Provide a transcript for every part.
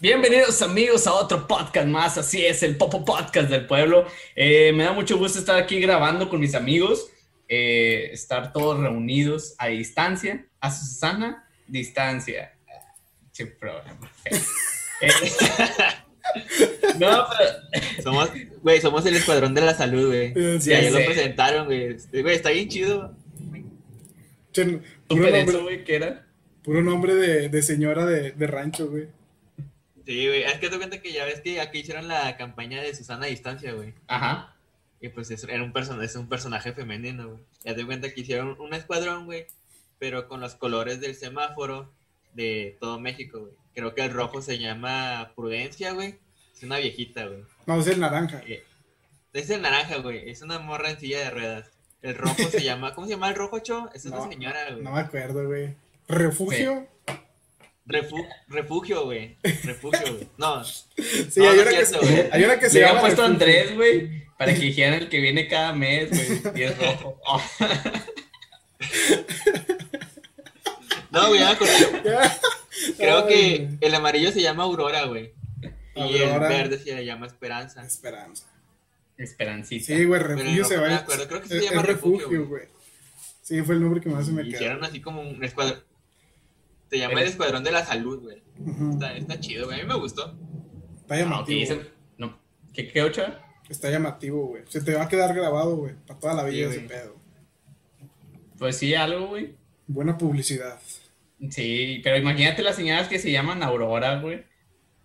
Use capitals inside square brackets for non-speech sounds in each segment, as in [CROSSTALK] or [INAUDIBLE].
Bienvenidos amigos a otro podcast más, así es, el Popo Podcast del pueblo. Eh, me da mucho gusto estar aquí grabando con mis amigos, eh, estar todos reunidos a distancia, a Susana, distancia. Che. [LAUGHS] Eh, [LAUGHS] no, pero... Somos, güey, somos el escuadrón de la salud, güey. Sí, Sí, ahí lo presentaron, güey. Güey, está bien chido. Che, puro nombre, güey, ¿qué era? puro nombre de, de señora de, de rancho, güey. Sí, güey. Es que te cuenta que ya ves que aquí hicieron la campaña de Susana a distancia, güey. Ajá. Y pues es, era un person es un personaje femenino, güey. Ya te cuenta que hicieron un escuadrón, güey. Pero con los colores del semáforo de todo México, güey. Creo que el rojo se llama Prudencia, güey. Es una viejita, güey. No, es el naranja. Eh, Es el naranja, güey. Es una morra en silla de ruedas. El rojo se [LAUGHS] llama. ¿Cómo se llama el rojo, Cho? Es una No, señora, güey. No me acuerdo, güey. ¿Refugio? Refu- refugio, güey. Refugio, güey. No. Sí, No, hay, no una es que, cierto, güey. hay una que se Le llama. puesto Refugio. Andrés, güey, para que dijeran el que viene cada mes, güey, y es rojo. Oh. [LAUGHS] No, güey, ya me acordé. Creo Ay, que güey. el amarillo se llama Aurora, güey. Y el verde se llama Esperanza. Esperanza. Esperancita. Sí, güey, refugio se me va. acuerdo, creo que se es, llama refugio, güey. Sí, fue el nombre que más se me quedó. Hicieron así como un escuadrón. Se llama el Escuadrón de la Salud, güey. Está, está chido, güey. A mí me gustó. Está Ah, llamativo. no. ¿Qué, qué ocho? Está llamativo, güey. Se te va a quedar grabado, güey. Para toda la vida Sí, ese güey. pedo. Pues sí, algo, güey. Buena publicidad. Sí, pero imagínate las señoras que se llaman Aurora, güey.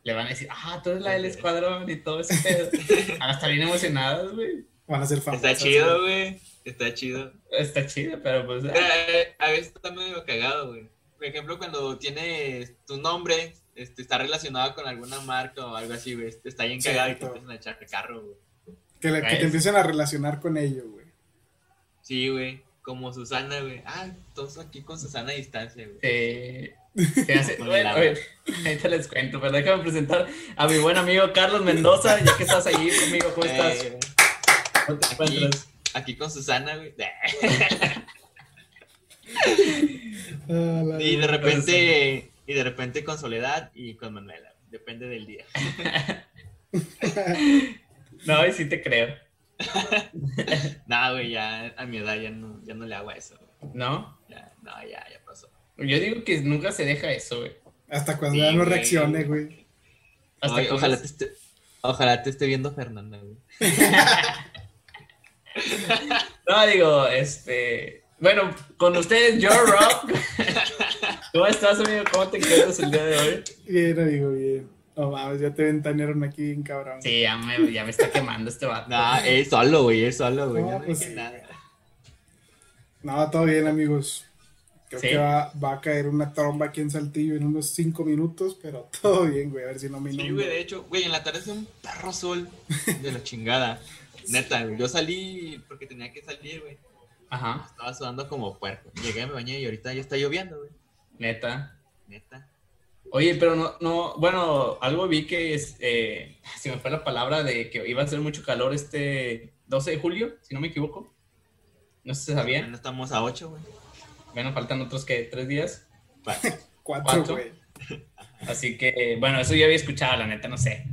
Le van a decir, ah, tú eres la del escuadrón y todo ese pedo. [LAUGHS] Van a estar bien emocionadas, güey. Van a ser famosas. Está chido, güey. Está chido. Está chido, pero pues. Pero, eh, a veces está medio cagado, güey. Por ejemplo, cuando tienes tu nombre, este, está relacionado con alguna marca o algo así, güey. Está bien cagado y te empiezan a echar carro, güey. Que, que te empiecen a relacionar con ello, güey. Sí, güey. Como Susana, güey. Ah, todos aquí con Susana a distancia, güey. Se, se hace- bueno, el a ver, ahorita les cuento, pero déjame presentar a mi buen amigo Carlos Mendoza, ya que estás ahí conmigo, ¿cómo estás? Eh, ¿Cómo te aquí, encuentras? aquí con Susana, güey. [LAUGHS] Ah, y de repente, y de repente con Soledad y con Manuela. Depende del día. [LAUGHS] No, y sí te creo, [LAUGHS] Nada, güey, ya a mi edad ya no, ya no le hago a eso. güey. ¿no? Ya, no, ya, ya pasó. Yo digo que nunca se deja eso, güey. Hasta cuando Sí, ya no güey. reaccione, güey. Hasta Ay, que ojalá, te esté, ojalá te esté viendo Fernanda, güey. [LAUGHS] No, digo, este. Bueno, con ustedes, Joe Rock. [LAUGHS] ¿Cómo estás, amigo? ¿Cómo te encuentras el día de hoy? Bien, amigo, bien. No mames, ya te ventanearon aquí bien cabrón. Sí, ya me, ya me está quemando este vato. [LAUGHS] Nah, él solo, güey, él solo, güey. No, no pues sí, nada. No, todo bien, amigos. Creo Sí. que va, va a caer una tromba aquí en Saltillo en unos cinco minutos, pero [LAUGHS] todo bien, güey. A ver si no me Sí, güey, de hecho, güey, en la tarde hace un perro sol de la chingada. [LAUGHS] Neta, güey. Yo salí porque tenía que salir, güey. Ajá, Estaba sudando como puerco. Llegué, me bañé y ahorita ya está lloviendo, güey. neta. Neta. Oye, pero no, no, bueno, algo vi que es, eh, se me fue la palabra de que iba a hacer mucho calor este 12 de julio, si no me equivoco. No sé si sabían. No estamos a 8, güey. Bueno, faltan otros que tres días. [LAUGHS] Cuatro, ¿Cuatro? güey. Así que, bueno, eso yo había escuchado, la neta, no sé.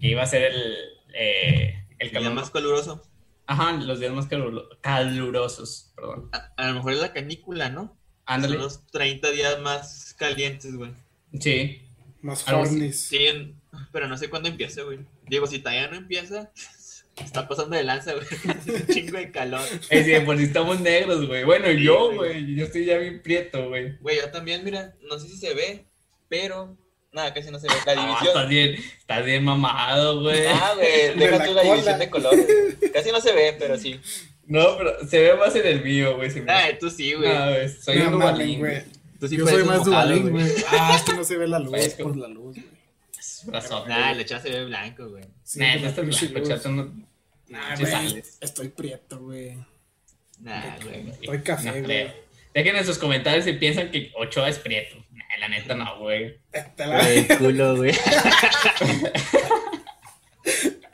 Que iba a ser el, eh, el El día calor. más caluroso. Ajá, los días más calurosos, perdón. A, a lo mejor es la canícula, ¿no? Ándale. Son los 30 días más calientes, güey. Sí, Más hornies. Sí, pero no sé cuándo empiece, güey. Digo, si todavía no empieza, [LAUGHS] está pasando de lanza, güey. [LAUGHS] Un chingo de calor. es decir, pues estamos negros, güey. Bueno, Sí, yo, güey. yo estoy ya bien prieto, güey. Güey, yo también, mira, no sé si se ve, pero nada, casi no se ve. La Ah, división. estás bien, estás bien mamado, güey. Ah, güey, [LAUGHS] De deja la tú la cola. división de colores. Casi no se ve, pero sí. No, pero se ve más en el mío, güey. Ah, tú sí, güey. No, güey, soy No un güey. Tú sí Yo soy más dubalín, güey. Ah, es que no se ve la luz Parezco- por la luz, güey. Nah, güey. la chava se ve blanco, güey. Sí, Nah, no pinche blanco, chato, no- Nah, Sí güey. Estoy prieto, güey. Nah, güey. Estoy café, No güey. creo. Dejen en sus comentarios si piensan que Ochoa es prieto. Nah, la neta no, güey. La Güey, el culo, güey. [LAUGHS]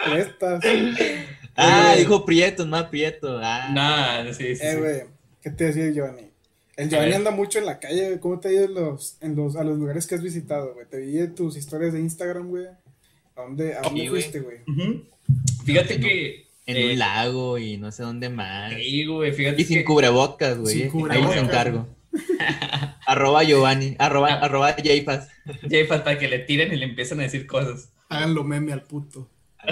prestas. Ay, Ah, dijo Prieto, no Prieto. Ah. Nah, sí, sí. Eh, sí. güey, ¿qué te decía el Giovanni? El Giovanni anda mucho en la calle, güey. ¿Cómo te ha ido en los, en los, a los lugares que has visitado, güey? Te vi en tus historias de Instagram, güey. ¿A dónde, a dónde Sí, güey. fuiste, güey? Fíjate que. En eh, un lago y no sé dónde más. Sí, güey, fíjate Y sin que- cubrebocas, güey. Sin Ahí cubrebocas. les encargo. [LAUGHS] arroba Giovanni, arroba, Ah. arroba Jaypas. Jefas, para que le tiren y le empiecen a decir cosas. Háganlo meme al puto.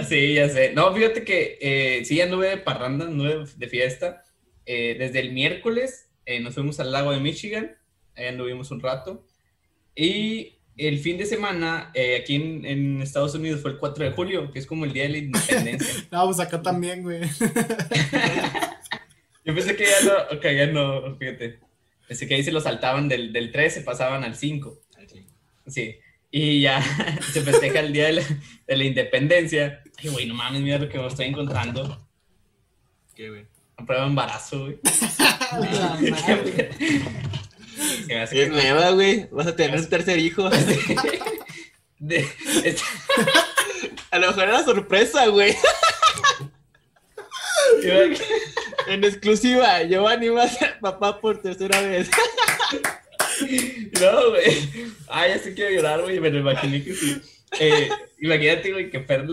Sí, ya sé. No, fíjate que eh, sí anduve de parranda, anduve de fiesta. Eh, desde el miércoles eh, nos fuimos al lago de Michigan, ahí anduvimos un rato. Y el fin de semana, eh, aquí en, en Estados Unidos, fue el 4 de julio, que es como el día de la independencia. [LAUGHS] No, pues acá también, güey. [LAUGHS] Yo pensé que ya no, que ya no, fíjate. Pensé que ahí se lo saltaban del, del 3, se pasaban al 5. Sí. Y ya [LAUGHS] se festeja el día de la, de la independencia. Ay, güey, no mames, mira lo que me estoy encontrando. ¿Qué, güey? Prueba de embarazo, güey. [LAUGHS] Es que- nueva, güey. Vas a tener un tercer hijo. [LAUGHS] de- A lo mejor era sorpresa, güey. En exclusiva, Giovanni va a ser papá por tercera vez. No, güey. Ah, ya sé que quiero llorar, güey. Me lo imaginé que sí. Eh, imagínate, güey, que Fer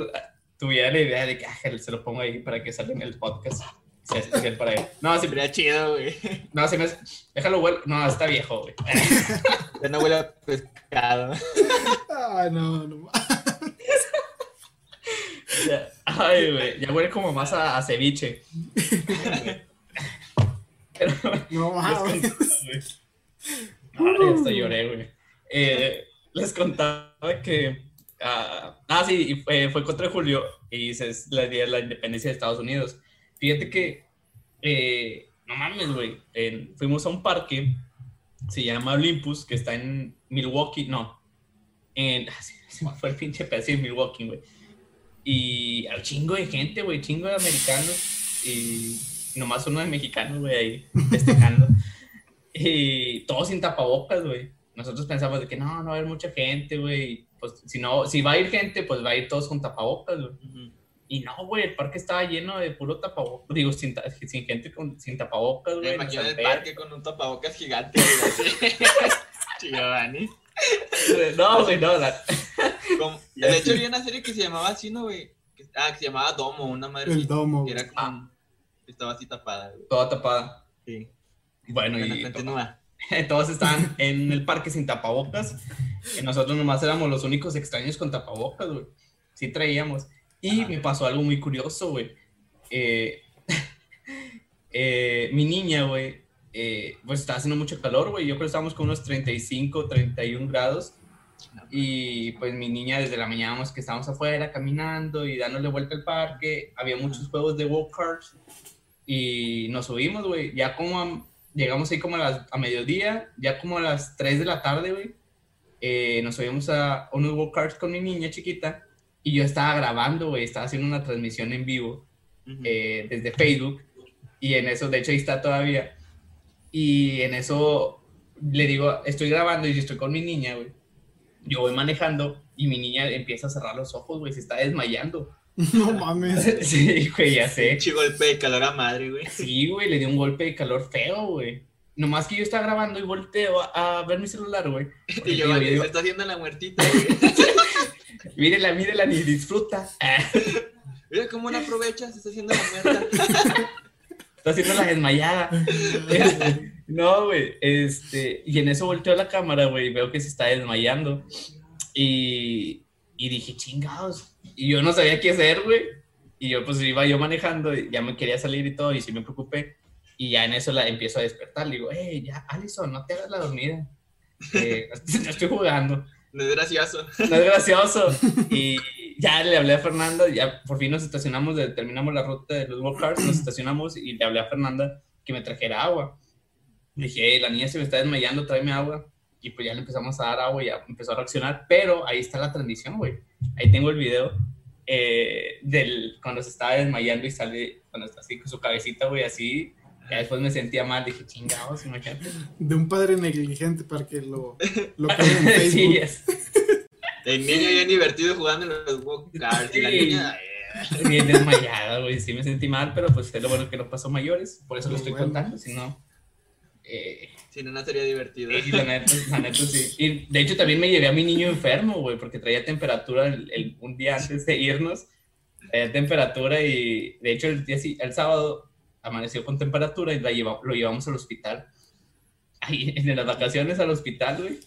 tuviera la idea de que ah, se lo pongo ahí para que salga en el podcast. Sea especial para él. No, sí, Sería chido, güey. no, se me hace- Déjalo, güey. No, está viejo, güey. [LAUGHS] Ya no huele a pescado. Ay, no, no. Ya- Ay, güey. Ya huele como más a, a ceviche. Pero, No, mames. Ay, hasta lloré, güey. Eh, les contaba que. ah, ah, sí, y fue, fue 4 de julio y se- la la independencia de Estados Unidos. Fíjate que. eh, no mames, güey. fuimos a un parque. Se llama Olympus, que está en Milwaukee. No. En. [LAUGHS] se me fue el pinche pedazo de Milwaukee, güey. Y hay chingo de gente, güey. Chingo de americanos. Y nomás uno de mexicanos, güey, ahí [LAUGHS] festejando. Y todos sin tapabocas, güey. Nosotros pensamos de que no, no va a haber mucha gente, güey. Pues si no, si va a ir gente, pues va a ir todos con tapabocas, güey. Y no, güey, el parque estaba lleno de puro tapabocas. Digo, sin, ta- sin gente con, sin tapabocas, Me güey. imagino nos el parque con un tapabocas gigante, güey. Giovanni. [LAUGHS] No, güey, no. la- [LAUGHS] De hecho, había una serie que se llamaba así, ¿no, güey? Ah, que se llamaba Domo, una madre El domo. que güey. era como... Estaba así tapada, güey. Toda tapada. Sí. Bueno, Bueno, y continúa. [LAUGHS] todos estaban en el parque sin tapabocas. Y nosotros nomás éramos los únicos extraños con tapabocas, güey. Sí traíamos. Y Ajá. me pasó algo muy curioso, güey. Eh, [LAUGHS] eh, mi niña, güey, eh, pues estaba haciendo mucho calor, güey. Yo creo que estábamos con unos 35, 31 grados. Y pues mi niña desde la mañana vamos que estábamos afuera caminando y dándole vuelta al parque. Había muchos juegos de walk carts. Y nos subimos, güey. Ya como a- llegamos ahí como a, las, a mediodía, ya como a las 3 de la tarde, güey. eh, nos subimos a unos walk carts con mi niña chiquita. Y yo estaba grabando, güey. Estaba haciendo una transmisión en vivo eh, desde Facebook y en eso, de hecho ahí está todavía. Y en eso le digo, estoy grabando y yo estoy con mi niña, güey. Yo voy manejando y mi niña empieza a cerrar los ojos, güey, se está desmayando. [LAUGHS] No mames. [LAUGHS] sí, güey, ya sé. Pinche golpe de calor a madre, güey. Sí, güey, le dio un golpe de calor feo, güey. Nomás que yo estaba grabando y volteo a, a ver mi celular, güey. [LAUGHS] Y yo digo, se está haciendo la muertita, güey. [LAUGHS] mírela, mírela, ni disfruta. [LAUGHS] Mira cómo la aprovecha, se está haciendo la muerta. [LAUGHS] está haciendo la desmayada. No, güey, este, y en eso volteo la cámara, güey, veo que se está desmayando. Y, y dije, chingados. Y yo no sabía qué hacer, güey. Y yo, pues, iba yo manejando, y ya me quería salir y todo, y sí me preocupé. Y ya en eso la empiezo a despertar. Le digo, hey, ya, Alison, no te hagas la dormida. Eh, no estoy jugando. No es gracioso. No es gracioso. [LAUGHS] Y ya le hablé a Fernanda, ya por fin nos estacionamos, de- terminamos la ruta de los walk nos estacionamos y le hablé a Fernanda que me trajera agua. Le dije, "Hey, la niña se me está desmayando, tráeme agua. Y pues ya le empezamos a dar agua y ya empezó a reaccionar. Pero ahí está la transmisión, güey. Ahí tengo el video eh, del cuando se estaba desmayando y sale, cuando está así con su cabecita, güey, así. Ya después me sentía mal, dije, chingados, imagínate. De un padre negligente para que lo, lo en sí, Facebook. es- El niño bien divertido jugando en los walk carts y la Sí. niña. eh, bien desmayada, güey. Sí me sentí mal, pero pues es lo bueno que no pasó mayores. Por eso lo estoy Bueno. contando, si no. eh, Si no, no sería divertido. y la neta, la neta sí. Y de hecho también me llevé a mi niño enfermo, güey, porque traía temperatura el, el- un día antes de irnos. Traía temperatura y de hecho el, día, sí- el sábado amaneció con temperatura y la lleva- lo llevamos al hospital. Ahí en las vacaciones al hospital, güey.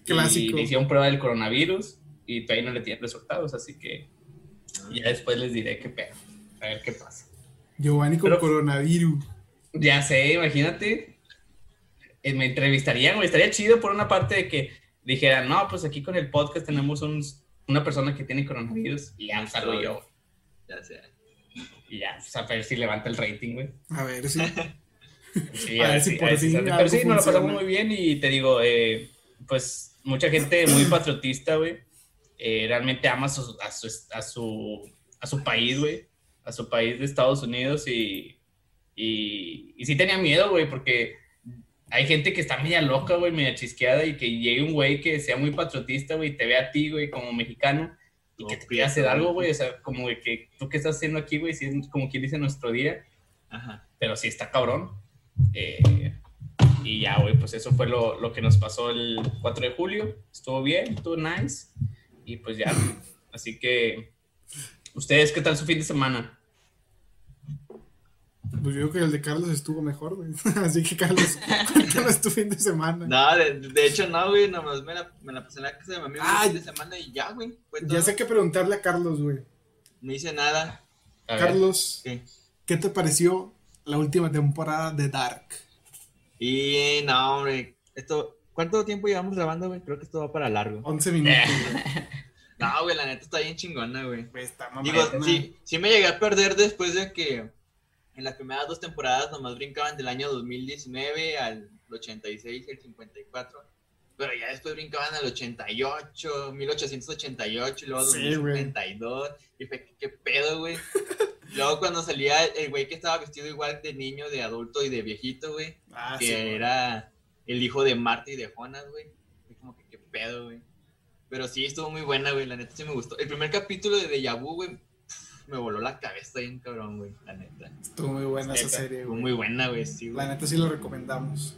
Y Clásico. le hicieron prueba del coronavirus y todavía no le tienen resultados, así que ya después les diré qué pedo. A ver qué pasa. Giovanni con Pero- coronavirus. Ya sé, imagínate. eh, Me entrevistarían, güey. Estaría chido por una parte de que dijeran, no, pues aquí con el podcast tenemos un- una persona que tiene coronavirus y ya salgo yo. Ya sé. Y ya, pues, a ver si levanta el rating, güey. A ver, sí. [LAUGHS] Sí, A ver si por fin. Pero sí, nos lo pasamos muy bien y te digo, eh, pues mucha gente muy patriotista, güey. eh, realmente ama a su, a su, a su, a su país, güey. A su país de Estados Unidos y, y, y sí tenía miedo, güey, porque hay gente que está media loca, güey, media chisqueada y que llegue un güey que sea muy patriotista, güey, y te ve a ti, güey, como mexicano y que te quiera hacer algo, güey. güey. O sea, como de que tú qué estás haciendo aquí, güey, si es como quien dice nuestro día Ajá. pero sí está cabrón. Eh, y ya, güey, pues eso fue lo, lo que nos pasó el 4 de julio. Estuvo bien, estuvo nice. Y pues ya, así que, ¿ustedes qué tal su fin de semana? Pues yo creo que el de Carlos estuvo mejor, güey. [LAUGHS] Así que, Carlos, [LAUGHS] cuéntanos tu fin de semana. No, de, de hecho no, güey, nomás me la, me la pasé en la casa de mi amigo el fin de semana y ya, güey. Ya sé que preguntarle a Carlos, güey. No hice nada. A. Carlos, ¿Qué? ¿qué te pareció la última temporada de Dark? Y no, hombre, esto, ¿cuánto tiempo llevamos grabando, güey? Creo que esto va para largo. 11 minutos, güey. [LAUGHS] No, güey, la neta está bien chingona, güey. Está Digo, mamadona. sí, sí me llegué a perder después de que en las primeras dos temporadas nomás brincaban del año 2019 al 86 y el 54. Pero ya después brincaban al 88, 1888 y luego Sí, güey. 2072. Y fue, ¿qué, qué pedo, güey? [LAUGHS] luego cuando salía el güey que estaba vestido igual de niño, de adulto y de viejito, güey. Ah, que sí, era el hijo de Marta y de Jonas, güey. Fue como que, ¿qué pedo, güey? Pero sí, estuvo muy buena, güey. La neta sí me gustó. El primer capítulo de Deja Vu, güey, me voló la cabeza bien cabrón, güey. La neta. Estuvo muy buena esa Neta, serie, Estuvo güey. muy buena, güey. Sí, La neta sí lo recomendamos.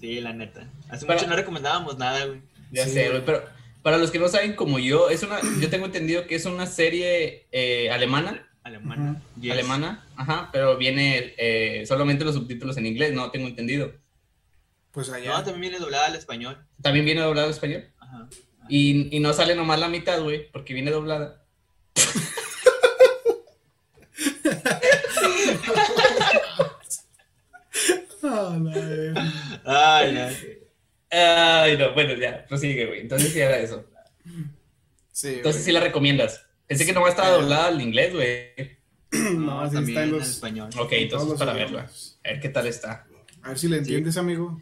Sí, la neta. Hace Para- mucho no recomendábamos nada, güey. Ya Sí, sé, güey. pero para los que no saben como yo, es una, yo tengo entendido que es una serie eh, alemana, Alemana. Yes. alemana, ajá, pero viene eh, solamente los subtítulos en inglés, no tengo entendido. Pues No, allá. también viene doblada al español. También viene doblado en español. Ajá. Y, y no sale nomás la mitad, güey, porque viene doblada. [LAUGHS] Ah, la verga. Ay, no. Ay, no, bueno, ya, prosigue, güey. Entonces sí era eso. Sí, Entonces sí güey. la recomiendas. Pensé que nomás estaba doblada al inglés, güey. [CLEARS THROAT] No, sí también está en en los. español. Ok, en entonces para idiomas. verla. A ver qué tal está. A ver si le entiendes, amigo.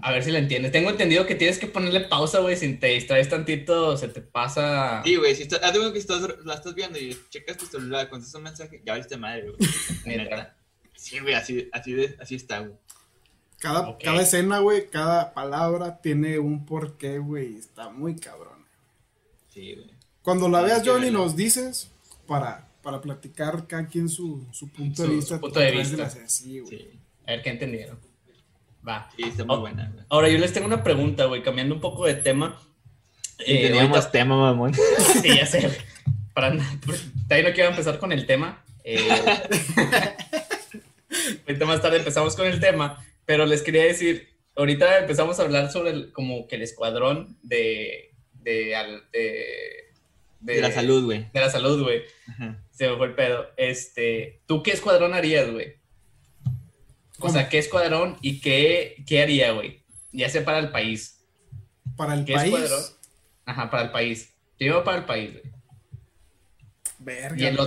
A ver si la entiendes. Tengo entendido que tienes que ponerle pausa, güey. Si te distraes tantito, se te pasa. Sí, güey, si estás, que estás, la estás viendo y checas tu celular, contestas un mensaje, ya viste madre, güey. La. Sí, güey, así, así, de, así está, güey. Cada, cada escena, güey, cada palabra tiene un porqué, güey. Está muy cabrón. Sí, güey. Cuando la veas, Johnny, nos dices para, para platicar cada quien su, su punto de Su- vista. su punto de vista. Sí, güey. Sí, A ver qué entendieron. Va. sí, está muy Oh. buena, güey. Ahora yo les tengo una pregunta, güey, cambiando un poco de tema. Y Eh, teníamos ahorita- tema, mamón. [LAUGHS] Sí, ya sé. Para no quiero empezar con el tema. Eh, [LAUGHS] ahorita más tarde empezamos con el tema, pero les quería decir, ahorita empezamos a hablar sobre el- como que el escuadrón de, de, de, De la salud, güey. De la salud, güey. Ajá. Se me fue el pedo. Este, ¿tú qué escuadrón harías, güey? O sea, ¿qué escuadrón y qué, qué haría, güey? Ya sea para el país. Para el ¿Qué país. escuadrón? Ajá, para el país. Yo para el país, güey. Verga. Y el,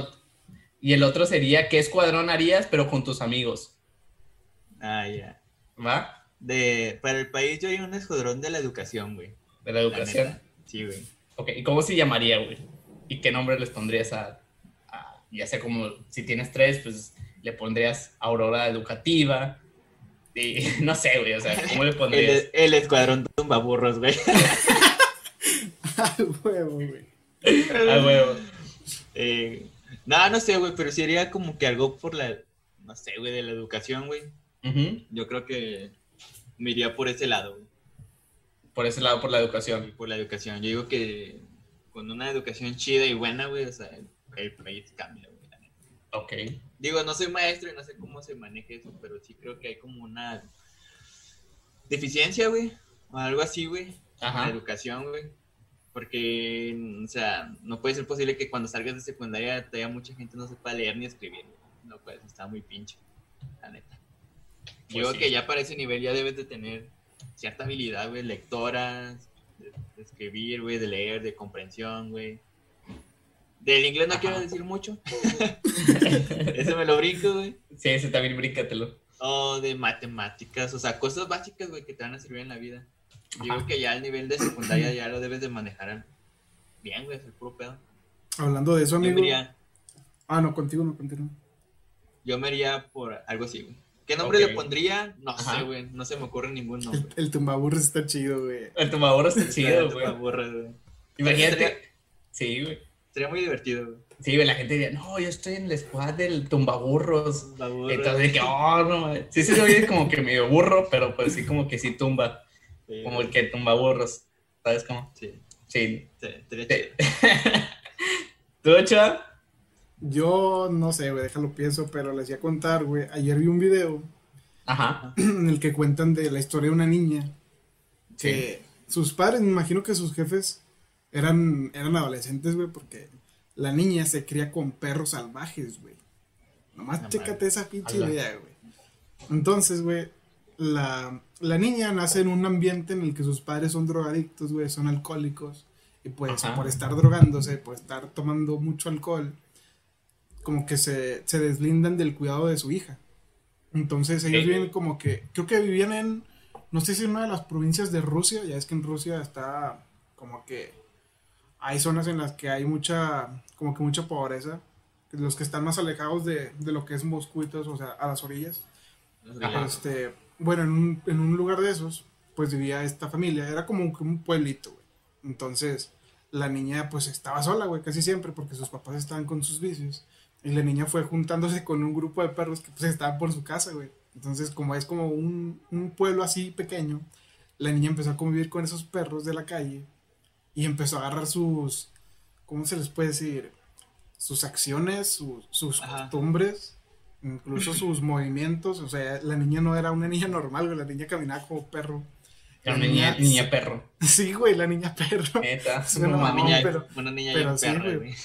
y el otro sería, ¿qué escuadrón harías, pero con tus amigos? Ah, ya. ¿Va? De, para el país yo hay un escuadrón de la educación, güey. De la educación. Sí, güey. Ok, ¿y cómo se llamaría, güey? ¿Y qué nombre les pondrías a, a- ya sea como, si tienes tres, pues le pondrías Aurora Educativa? Y [LAUGHS] no sé, güey, o sea, ¿cómo le [LAUGHS] pondrías? El, el escuadrón tumbaburros, güey. [LAUGHS] Al huevo, güey. Ah, huevo. Eh, No, no sé, güey, pero sería como que algo por la, no sé, güey, de la educación, güey. Yo creo que me iría por ese lado. Por ese lado, por la educación. por la educación. Yo digo que con una educación chida y buena, güey, o sea, el, país cambia, güey. Ok. Digo, no soy maestro y no sé cómo se maneja eso, pero sí creo que hay como una deficiencia, güey, o algo así, güey, en la Ajá. educación, güey. Porque, o sea, no puede ser posible que cuando salgas de secundaria todavía mucha gente no sepa leer ni escribir. güey. No, pues está muy pinche, la neta. Pues Yo creo sí. que ya para ese nivel ya debes de tener cierta habilidad, güey, lectora, de, de escribir, güey, de leer, de comprensión, güey. Del inglés no Ajá. quiero decir mucho. [LAUGHS] Ese me lo brinco, güey. Sí, ese también bríncatelo. O de matemáticas, o sea, cosas básicas, güey, que te van a servir en la vida. Yo Ajá. creo que ya al nivel de secundaria ya lo debes de manejar bien, güey, es el puro pedo. Hablando de eso, Yo me, amigo. iría, Ah, no, contigo no, contigo. yo me iría por algo así, güey. ¿Qué nombre le pondría? No Ajá. sé, güey, no se me ocurre ningún El, nombre. el tumbaburros está chido, güey. El tomador está chido, güey. Imagínate. Sí, güey. Sería muy divertido, güey. Sí, güey, la gente diría, no, yo estoy en el squad del tumbaburros. Me aburre. Entonces, que, oh, no, mames". sí se oye como que medio burro, pero pues sí, como que sí tumba, Sí, como el que tumba burros, ¿sabes cómo? Sí, Sí. sí, chido. [LAUGHS] ¿Tú, Ochoa? Yo no sé, güey, déjalo pienso, pero les iba a contar, güey. Ayer vi un video Ajá. [CLEARS THROAT] en el que cuentan de la historia de una niña que sus padres, me imagino que sus jefes eran, eran adolescentes, güey, porque la niña se cría con perros salvajes, güey. Nomás No chécate esa pinche idea, güey. Entonces, güey, la, la niña nace en un ambiente en el que sus padres son drogadictos, güey, son alcohólicos. Y pues Ajá. por estar drogándose, por estar tomando mucho alcohol, como que se, se deslindan del cuidado de su hija. Entonces ellos Ok. viven como que, creo que vivían en, no sé si en una de las provincias de Rusia, ya es que en Rusia está como que hay zonas en las que hay mucha, como que mucha pobreza, los que están más alejados de, de lo que es Moscú y todo eso, o sea, a las orillas. Ajá. Este, bueno, en un, en un lugar de esos, pues vivía esta familia, era como un, un pueblito, güey. Entonces, la niña pues estaba sola, güey, casi siempre, porque sus papás estaban con sus vicios. Y la niña fue juntándose con un grupo de perros que pues estaban por su casa, güey. Entonces, como es como un, un pueblo así pequeño, la niña empezó a convivir con esos perros de la calle y empezó a agarrar sus, ¿cómo se les puede decir? Sus acciones, sus, sus Ajá. costumbres, incluso [LAUGHS] sus movimientos. O sea, la niña no era una niña normal, güey, la niña caminaba como perro. Era La una niña, niña perro. [LAUGHS] Sí, güey, la niña perro. Neta. Una niña, pero- una niña pero bien sí, güey.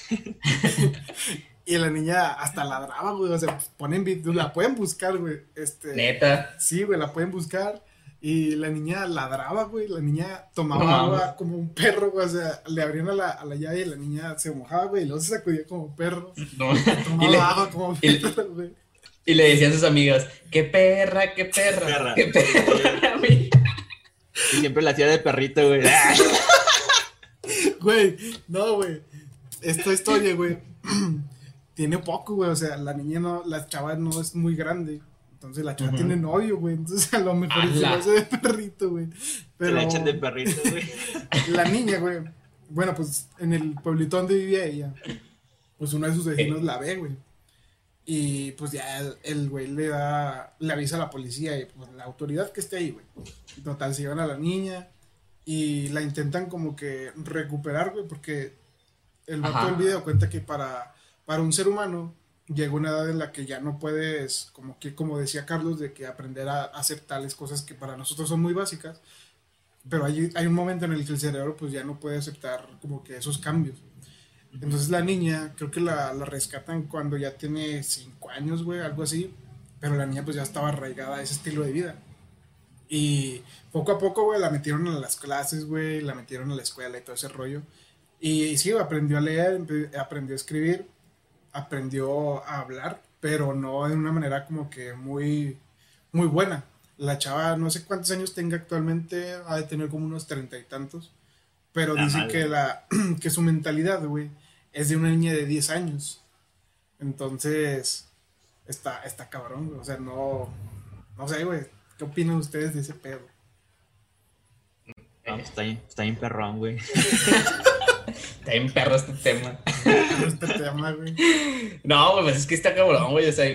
[LAUGHS] Y la niña hasta ladraba, güey. O sea, ponen la pueden buscar, güey. Este, Neta. Sí, güey, la pueden buscar. Y la niña ladraba, güey. La niña tomaba No agua como un perro, güey. O sea, le abrían a la, a la llave y la niña se mojaba, güey. Y luego se sacudía como perro. No. [LAUGHS] Tomaba [LAUGHS] Y le, agua como y le- perro, güey. y le decían a sus amigas, qué perra, qué perra, Perra. qué perra, güey. Y siempre la hacía de perrito, güey. [LAUGHS] Güey, no, güey. Esta historia, güey, [CLEARS THROAT] tiene poco, güey. O sea, la niña no, la chava no es muy grande. Entonces la chava tiene novio, güey. Entonces a lo mejor se lo hace de perrito, güey. Se Pero la echan de perrito, güey. [LAUGHS] la niña, güey. Bueno, pues en el pueblito donde vivía ella, pues uno de sus vecinos la ve, güey. Y pues ya el- güey le da, le avisa a la policía y pues la autoridad que esté ahí, güey. Total, se llevan a la niña y la intentan como que recuperar, güey, porque el vato del video cuenta que para, para un ser humano llega una edad en la que ya no puedes, como que, como decía Carlos, de que aprender a hacer tales cosas que para nosotros son muy básicas, pero hay, hay un momento en el que el cerebro pues ya no puede aceptar como que esos cambios. Entonces la niña, creo que la, la rescatan cuando ya tiene 5 años, güey, algo así, pero la niña pues ya estaba arraigada a ese estilo de vida. Y poco a poco, güey, la metieron a las clases, güey, la metieron a la escuela y todo ese rollo. Y sí, aprendió a leer, aprendió a escribir, aprendió a hablar, pero no de una manera como que muy, muy buena. La chava, no sé cuántos años tenga actualmente, ha de tener como unos treinta y tantos, pero La dice madre. que, la, [CLEARS THROAT] que su mentalidad, güey, es de una niña de 10 años. Entonces, está, está cabrón, güey. O sea, no, no sé, güey. ¿Qué opinan ustedes de ese pedo? Está bien, está bien perrón, güey. [LAUGHS] Está bien perro este tema. [LAUGHS] Este tema, güey. No, güey, pues es que está cabrón, güey. O sea,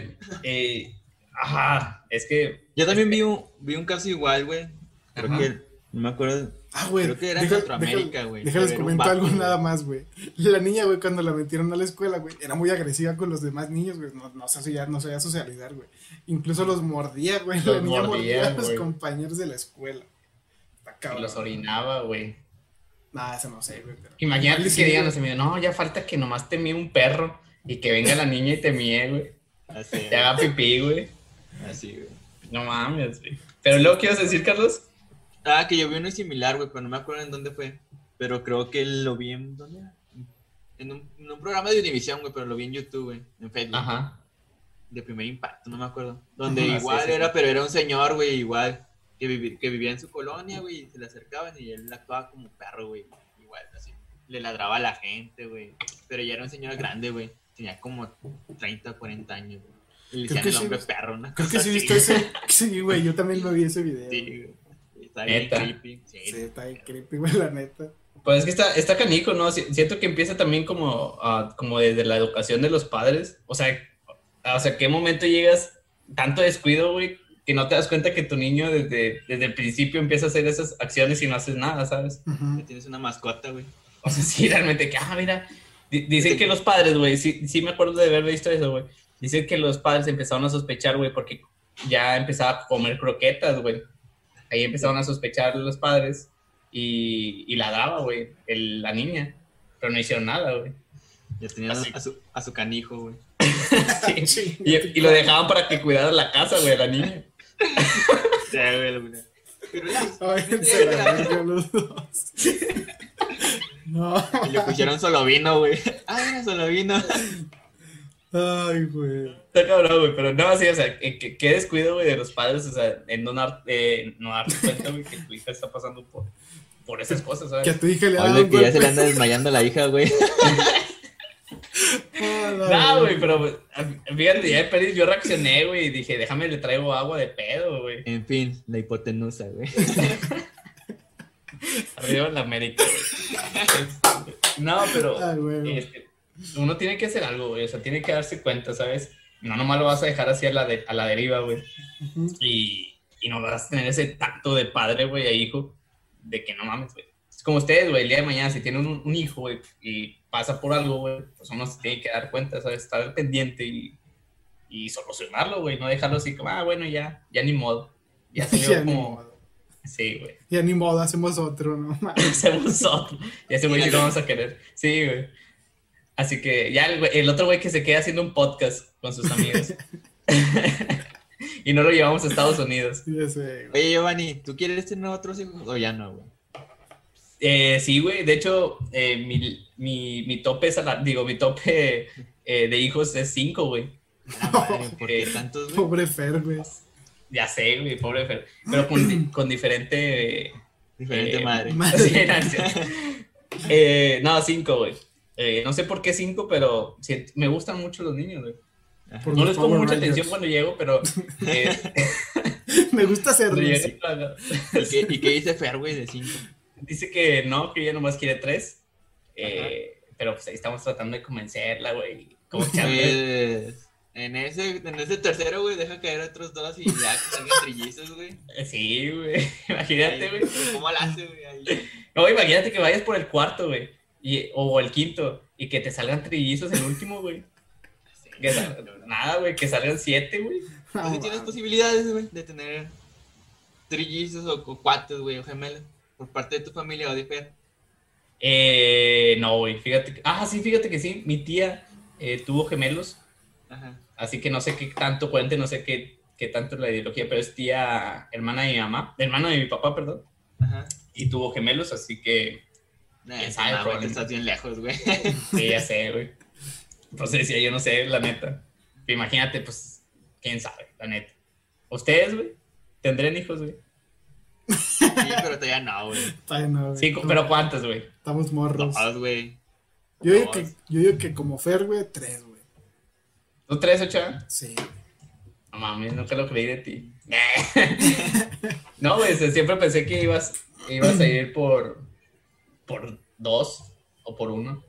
eh, ajá, es que. Yo también vi un, vi un caso igual, güey. Creo Ajá. que, no me acuerdo. Ah, güey. Creo que era en Centroamérica, güey. Déjales vato, algo nada más, güey. La niña, güey, cuando la metieron a la escuela, güey, era muy agresiva con los demás niños, güey. No, no sabía, no sabía socializar, güey. Incluso los mordía, güey. Los la niña mordía, mordía a los compañeros de la escuela. Está Y cabrón. los orinaba, güey. Nah, eso no sé, güey. pero- Imagínate que digan así, no, ya falta que nomás te mie un perro y que venga la niña y te mie, güey. Así, Te haga pipí, güey. así, güey. No mames, güey. Pero luego, ¿qué ibas a decir, Carlos? Ah, que yo vi uno similar, güey, pero no me acuerdo en dónde fue. Pero creo que lo vi en. ¿Dónde era? En un, en un programa de Univision, güey, pero lo vi en YouTube, güey, en Facebook. Ajá. De primer impacto, no me acuerdo. Donde igual sí, sí, era, sí. pero era un señor, güey, igual. Que, vivi- que vivía en su colonia, güey, y se le acercaban y él actuaba como perro, güey. Igual, así. Le ladraba a la gente, güey. Pero ya era un señor grande, güey. Tenía como 30, 40 años, güey. Y le Creo decían que el sí hombre perro, una Creo que cosa sí visto ese. [LAUGHS] Sí, güey, yo también lo vi ese video. Sí, güey. Está bien Neta. creepy. Sí, Sí, está bien creepy, güey, la neta. Pues es que está, está canijo, ¿no? Si- Siento que empieza también como, ah, como desde la educación de los padres. O sea, o sea, ¿qué momento llegas tanto descuido, güey, que no te das cuenta que tu niño desde, desde el principio empieza a hacer esas acciones y no haces nada, ¿sabes? Ya tienes una mascota, güey. O sea, [LAUGHS] sí, realmente, que, ah, mira, di- dicen que los padres, güey, sí, sí me acuerdo de haber visto eso, güey. Dicen que los padres empezaron a sospechar, güey, porque ya empezaba a comer croquetas, güey. Ahí empezaron a sospechar los padres y, y ladraba, güey, la niña. Pero no hicieron nada, güey. Ya tenían a su, a su canijo, güey. [LAUGHS] Sí. Sí. Y, y lo dejaban para que cuidara la casa, güey, la niña. Sí, güey, güey. Pero la los dos. No. Y le pusieron solo vino, güey. Ah, era solo vino. Ay, güey. Está cabrón, güey, pero no, sí, o sea, que, que- qué descuido, güey, de los padres, o sea, en no, dar, eh, no darte cuenta, güey, que tu hija está pasando por, por esas cosas, Que a ¿sabes? tu hija le ha dado que ya se le anda desmayando a la hija, güey. [LAUGHS] Ah, No, güey, pero pues, fíjate, ya de perdiz yo reaccioné, güey, y dije, déjame, le traigo agua de pedo, güey. En fin, la hipotenusa, güey. Arriba en la América, güey. No, pero Ay, güey. este, uno tiene que hacer algo, güey, o sea, tiene que darse cuenta, ¿sabes? No nomás lo vas a dejar así a la, de- a la deriva, güey. Y, y no vas a tener ese tacto de padre, güey, a hijo, de que no mames, güey. Es como ustedes, güey, el día de mañana, si tienen un, un hijo, güey, y pasa por algo, güey, pues uno se tiene que dar cuenta, ¿sabes? Estar al pendiente y, y solucionarlo, güey, no dejarlo así como, ah, bueno, ya, ya ni modo. [LAUGHS] Ya se Ya ni como, modo. sí, güey, Ya ni modo, hacemos otro, ¿no? [LAUGHS] hacemos otro. Ya ese güey sí lo vamos a querer. Sí, güey. Así que ya el, güey- el otro güey que se queda haciendo un podcast con sus amigos. [LAUGHS] y no lo llevamos a Estados Unidos. Ya sé, güey. Oye, Giovanni, ¿tú quieres tener otros hijos o ya no, güey? Eh, sí, güey. De hecho, eh, mi, mi, mi tope es a la- digo, mi tope eh, de hijos es cinco, güey. La madre, ¿por qué tantos, güey? Pobre Fer, güey. Ya sé, güey, pobre Fer. Pero con, [CLEARS THROAT] con diferente. Diferente eh, madre. Madre. [LAUGHS] sí, no. Eh, cinco, güey. Eh, no sé por qué cinco, pero me gustan mucho los niños, güey. Por No les pongo mucha Rangers. atención cuando llego, pero. eh, [LAUGHS] Me gusta hacerlo. [LAUGHS] ¿Y qué, ¿Y qué dice Fer, güey, de cinco? Dice que no, que ella nomás quiere tres. Eh, pero pues ahí estamos tratando de convencerla, güey. Como que ande- Pues, en ese, en ese tercero, güey, deja caer otros dos y ya que salgan trillizos, güey. Sí, güey. [LAUGHS] Imagínate, güey. ¿Cómo la hace, güey? No, imagínate que vayas por el cuarto, güey. y- O el quinto. Y que te salgan trillizos el último, güey. Sal- Nada, güey. Que salgan siete, güey. Ah, Pues sí tienes posibilidades, güey, de tener trillizos o, o cuates, güey, o gemelos por parte de tu familia o de Fer. Eh, no, güey. Fíjate. que- Ah, sí, fíjate que sí. Mi tía eh, tuvo gemelos. Ajá. Así que no sé qué tanto cuente, no sé qué, qué tanto es la ideología, pero es tía, hermana de mi mamá, hermana de mi papá, perdón. Ajá. Y tuvo gemelos, así que Nah, ¿Quién sabe, probablemente. te estás bien lejos, güey. Sí, ya sé, güey. Pues decía, yo no sé, la neta. Imagínate, pues, quién sabe, la neta. ¿Ustedes, güey? ¿Tendrían hijos, güey? Sí, pero todavía no, güey. Ay, no, güey. Sí, pero ¿cuántos, güey? Estamos morros. Dos, güey. Yo digo, que, yo digo que como Fer, güey, tres, güey. ¿Tú tres, ocho? Sí. No mames, nunca lo creí de ti. [LAUGHS] no, güey, siempre pensé que ibas, ibas a ir por, por dos. o por uno.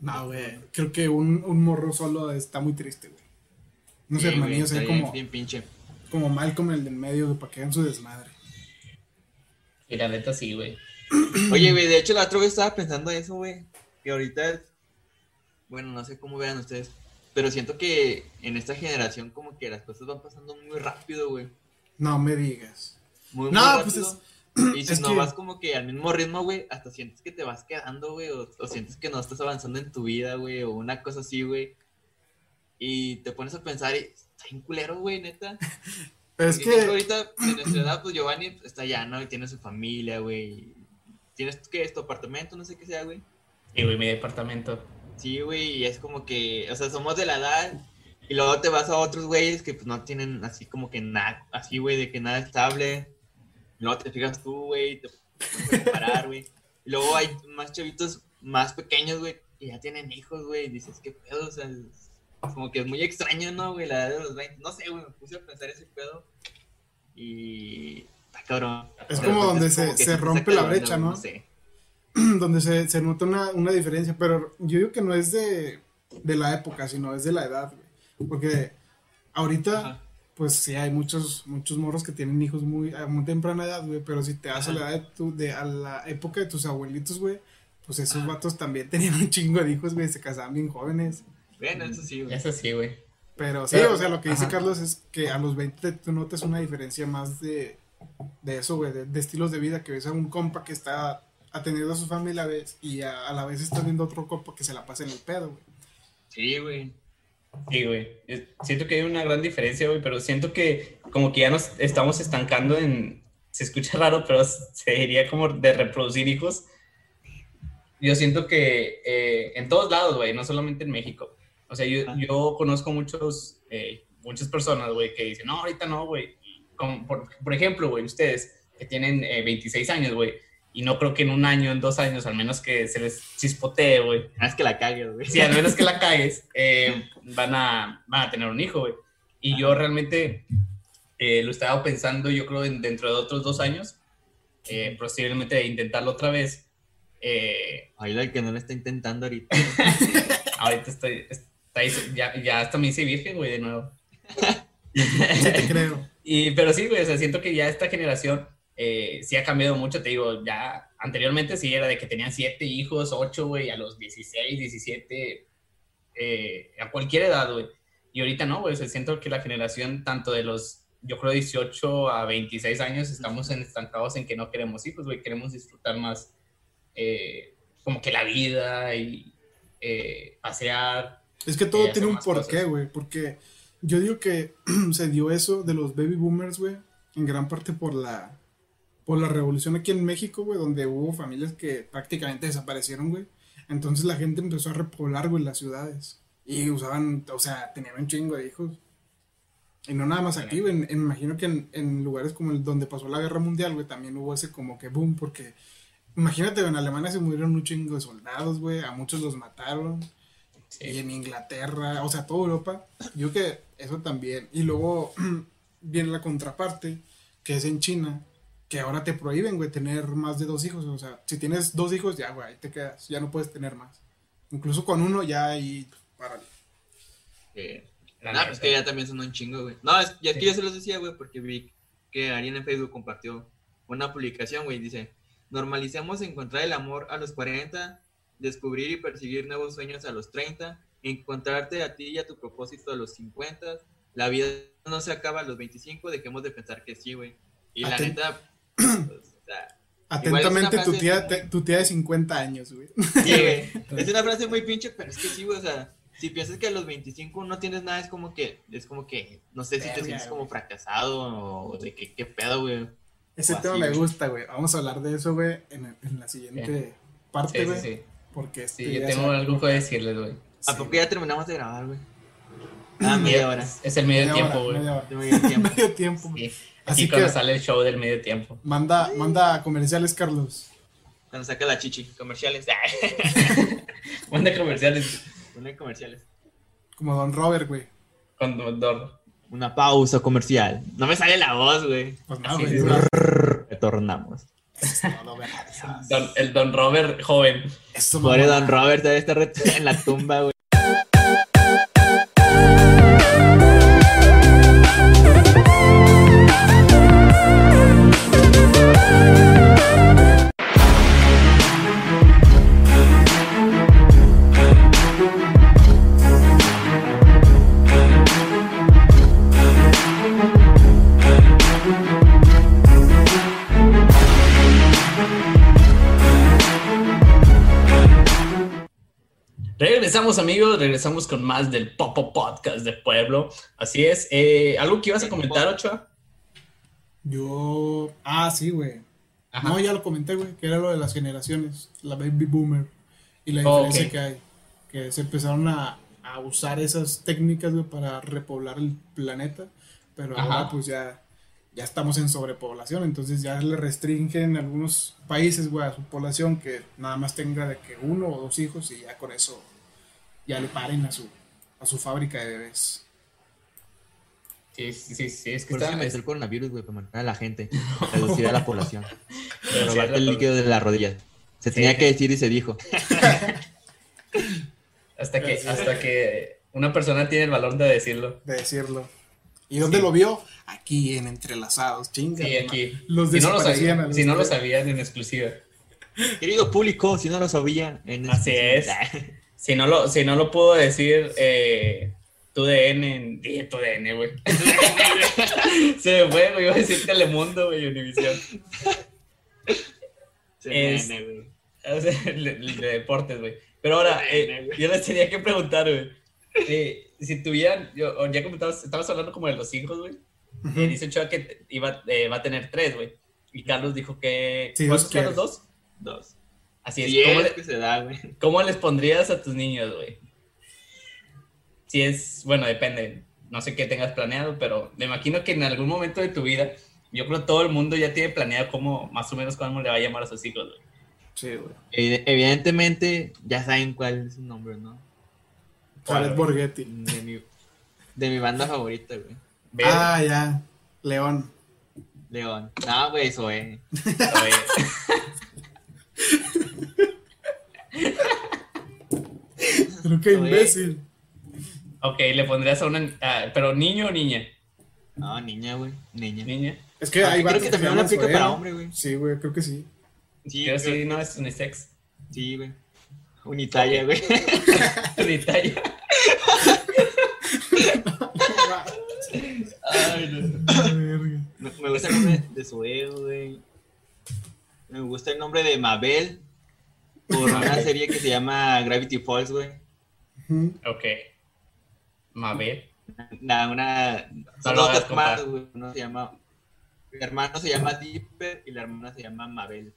No, güey. Creo que un, un morro solo está muy triste, güey. Sí, hermanillos está ahí bien- como, bien pinche. como Malcolm el del medio, para que hagan su desmadre. Y la neta sí, güey. Oye, güey, de hecho la otra vez estaba pensando eso, güey. Que ahorita, bueno, no sé cómo vean ustedes, pero siento que en esta generación como que las cosas van pasando muy rápido, güey. No me digas. Muy, No, muy pues rápido. [CLEARS THROAT] Y si es no que- vas como que al mismo ritmo, güey, hasta sientes que te vas quedando, güey, o, o sientes que no estás avanzando en tu vida, güey, o una cosa así, güey. Y te pones a pensar, y está bien culero, güey, neta. [LAUGHS] Es que, ahorita, en nuestra edad, pues Giovanni está allá, ¿no? Y tiene su familia, güey. Tienes, ¿qué es tu apartamento? No sé qué sea, güey. Y, güey, mi departamento. Sí, güey, y es como que, o sea, somos de la edad. Y luego te vas a otros güeyes que pues no tienen así como que nada, así, güey, de que nada estable. Y luego te fijas tú, güey, te puedes comparar, güey. Y luego hay más chavitos más pequeños, güey, que ya tienen hijos, güey. Y dices, ¿qué pedo? O sea, es como que es muy extraño, ¿no, güey? La edad de los 20. No sé, güey, me puse a pensar ese pedo. Y. Está cabrón. Es como donde es se- como rompe la brecha, güey, ¿no? sé. [CLEARS THROAT] donde se, se nota una, una diferencia, pero yo digo que no es de, de la época, sino es de la edad, güey. Porque ahorita, Ajá. pues sí, hay muchos, muchos morros que tienen hijos muy, a muy temprana edad, güey, pero si te das a la, Ajá. edad de tu- de, a la época de tus abuelitos, güey, pues esos Ajá. vatos también tenían un chingo de hijos, güey, se casaban bien jóvenes. Bueno, eso sí, güey. Eso sí, güey. Pero sí, Pero- o sea, lo que dice ajá. Carlos es que a los 20 tú notas una diferencia más de, de eso, güey, de, de estilos de vida, que ves a un compa que está atendiendo a su familia a la vez y a, a la vez estás viendo a otro compa que se la pasa en el pedo, güey. Sí, güey. Sí, güey. Siento que hay una gran diferencia, güey, pero siento que como que ya nos estamos estancando en... Se escucha raro, pero se diría como de reproducir hijos. Yo siento que eh, en todos lados, güey, no solamente en México. O sea, yo, Ajá. yo conozco muchos, eh, muchas personas, güey, que dicen, no, ahorita no, güey. Por, por ejemplo, güey, ustedes que tienen eh, 26 años, güey, y no creo que en un año, en dos años, al menos que se les chispotee, güey, Ah, Es que la cagues, güey. si al menos que la [LAUGHS] cagues, eh, van, a, van a tener un hijo, güey. Y yo realmente eh, lo estaba pensando, yo creo, en- dentro de otros dos años, eh, posiblemente intentarlo otra vez. Eh, Ahí el que no lo está intentando ahorita. [LAUGHS] ahorita estoy, ya, ya hasta me hice virgen, güey, de nuevo. Sí te creo. [LAUGHS] Y, pero sí, güey, o sea, siento que ya esta generación eh, sí ha cambiado mucho, te digo, ya anteriormente sí era de que tenían siete hijos, ocho, güey, a los 16, 17, eh, a cualquier edad, güey. Y ahorita no, güey, o sea, siento que la generación tanto de los, yo creo, 18 a 26 años estamos en, estancados en que no queremos hijos, güey, queremos disfrutar más eh, como que la vida y eh, pasear. Es que todo Y tiene un porqué, güey, porque yo digo que [CLEARS THROAT] se dio eso de los baby boomers, güey, en gran parte por la por la revolución aquí en México, güey, donde hubo familias que prácticamente desaparecieron, güey. Entonces la gente empezó a repoblar, güey, las ciudades. Y usaban, o sea, tenían un chingo de hijos. Y no nada más aquí, güey. en- imagino que en, en lugares como el donde pasó la guerra mundial, güey, también hubo ese como que boom, porque imagínate, en Alemania se murieron un chingo de soldados, güey, a muchos los mataron. Sí. Y en Inglaterra, o sea, toda Europa. Yo creo que eso también. Y luego [CLEARS THROAT] viene la contraparte, que es en China, que ahora te prohíben, güey, tener más de dos hijos. O sea, si tienes dos hijos, ya, güey, ahí te quedas. Ya no puedes tener más. Incluso con uno ya ahí, párale. La Nah, pues que ya también son un chingo, güey. No, es, y es que Sí. yo se los decía, güey, porque vi que alguien en Facebook compartió una publicación, güey, dice, normalicemos encontrar el amor a los 40, descubrir y perseguir nuevos sueños a los 30, encontrarte a ti y a tu propósito a los 50, la vida no se acaba a los 25, dejemos de pensar que sí, güey. Y la neta, pues, o sea, Atentamente, tu tía, te- tu tía de 50 años, güey. Sí, güey. [LAUGHS] Es una frase muy pinche, pero es que sí, güey. O sea, si piensas que a los 25 no tienes nada, es como que, es como que, no sé si te sientes como güey. fracasado o de que, qué pedo, güey. Ese O tema así, me güey. gusta, güey. Vamos a hablar de eso, güey, en, en la siguiente parte, Sí, güey. sí, sí. Porque este Sí, yo tengo algo que decirles, güey. ¿A sí, poco ya terminamos de grabar, güey? Ah, media hora. Es el medio media tiempo, güey. media hora. De medio tiempo. Medio tiempo. Sí. Así Así cuando que- sale el show del medio tiempo. Manda, manda comerciales, Carlos. Cuando saca la chichi. Comerciales. [LAUGHS] Manda comerciales Pone comerciales. Como Don Robert, güey. con Dor. Una pausa comercial. No me sale la voz, güey. Pues no, güey. Retornamos. Gracias. Don- el Don Robert joven. Pobre. Don Robert debe estar en la tumba, güey. Regresamos amigos, regresamos con más del Popo Podcast de Pueblo. Así es. Eh, ¿Algo que ibas a comentar, Ochoa? Yo. Ah, sí, güey. No, ya lo comenté, güey, que era lo de las generaciones, la baby boomer y la diferencia ok. que hay. Que se empezaron a, a usar esas técnicas, güey, para repoblar el planeta, pero Ajá. ahora pues ya, ya estamos en sobrepoblación, entonces ya le restringen algunos países, güey, a su población que nada más tenga de que uno o dos hijos y ya con eso ya le paren a su, a su fábrica de bebés. Sí, sí, sí, sí, es que Por eso está... me el coronavirus, güey, para matar a la gente, [LAUGHS] reducir a la población, Reducir a la robarte el líquido de las rodillas. Se tenía que decir y se dijo. [LAUGHS] Hasta que, hasta que una persona tiene el valor de decirlo. De decirlo. ¿Y dónde Sí. lo vio? Aquí en Entrelazados, chinga. Sí, aquí. Los si no lo si no lo sabían en exclusiva. Querido público, si no lo sabían. en- Así es. [LAUGHS] Si no lo, si no lo pudo decir eh, tu DN, dije tu DN, güey. [LAUGHS] Se me fue, güey, iba a decir Telemundo, güey, Univisión. Se Es- güey. O sea, [LAUGHS] de deportes, güey. Pero ahora, eh, yo les tenía que preguntar, güey. eh, si tuvieran, yo, ya comentabas, estabas hablando como de los hijos, güey. Eh, dice Ochoa que iba, eh, va a tener tres, güey. Y Carlos dijo que. Sí, ¿Cuántos Carlos? ¿Dos? Dos. Así es. Si ¿Cómo, es le- que se da, güey. cómo les pondrías a tus niños, güey? Si es, bueno, depende. No sé qué tengas planeado, pero me imagino que en algún momento de tu vida, yo creo que todo el mundo ya tiene planeado cómo, más o menos, cómo le va a llamar a sus hijos, güey. Sí, güey. Evi- Evidentemente, ya saben cuál es su nombre, ¿no? Jared Borghetti. De mi, de mi banda favorita, güey. Ah, ya. León. León. No, güey, Zoe. oye, [LAUGHS] [LAUGHS] Pero qué imbécil. ok, le pondrías a una. pero niño o niña? No, niña, güey. Niña. Niña. Es que Ah, hay creo que también llaman aplica para hombre, güey. Sí, güey, creo que sí. Sí, creo- sí, no es unisex. Sí, güey. Unitalla, güey. [LAUGHS] Unitalla. [LAUGHS] Ay, no. Verga. Me, me gusta el nombre de Zoe, güey. Me gusta el nombre de Mabel. Por [LAUGHS] una serie que se llama Gravity Falls, güey. Ok. Mabel. Una, una, No son lo dos hermanos, güey. Uno se llama. Mi hermano se llama Dipper y la hermana se llama Mabel.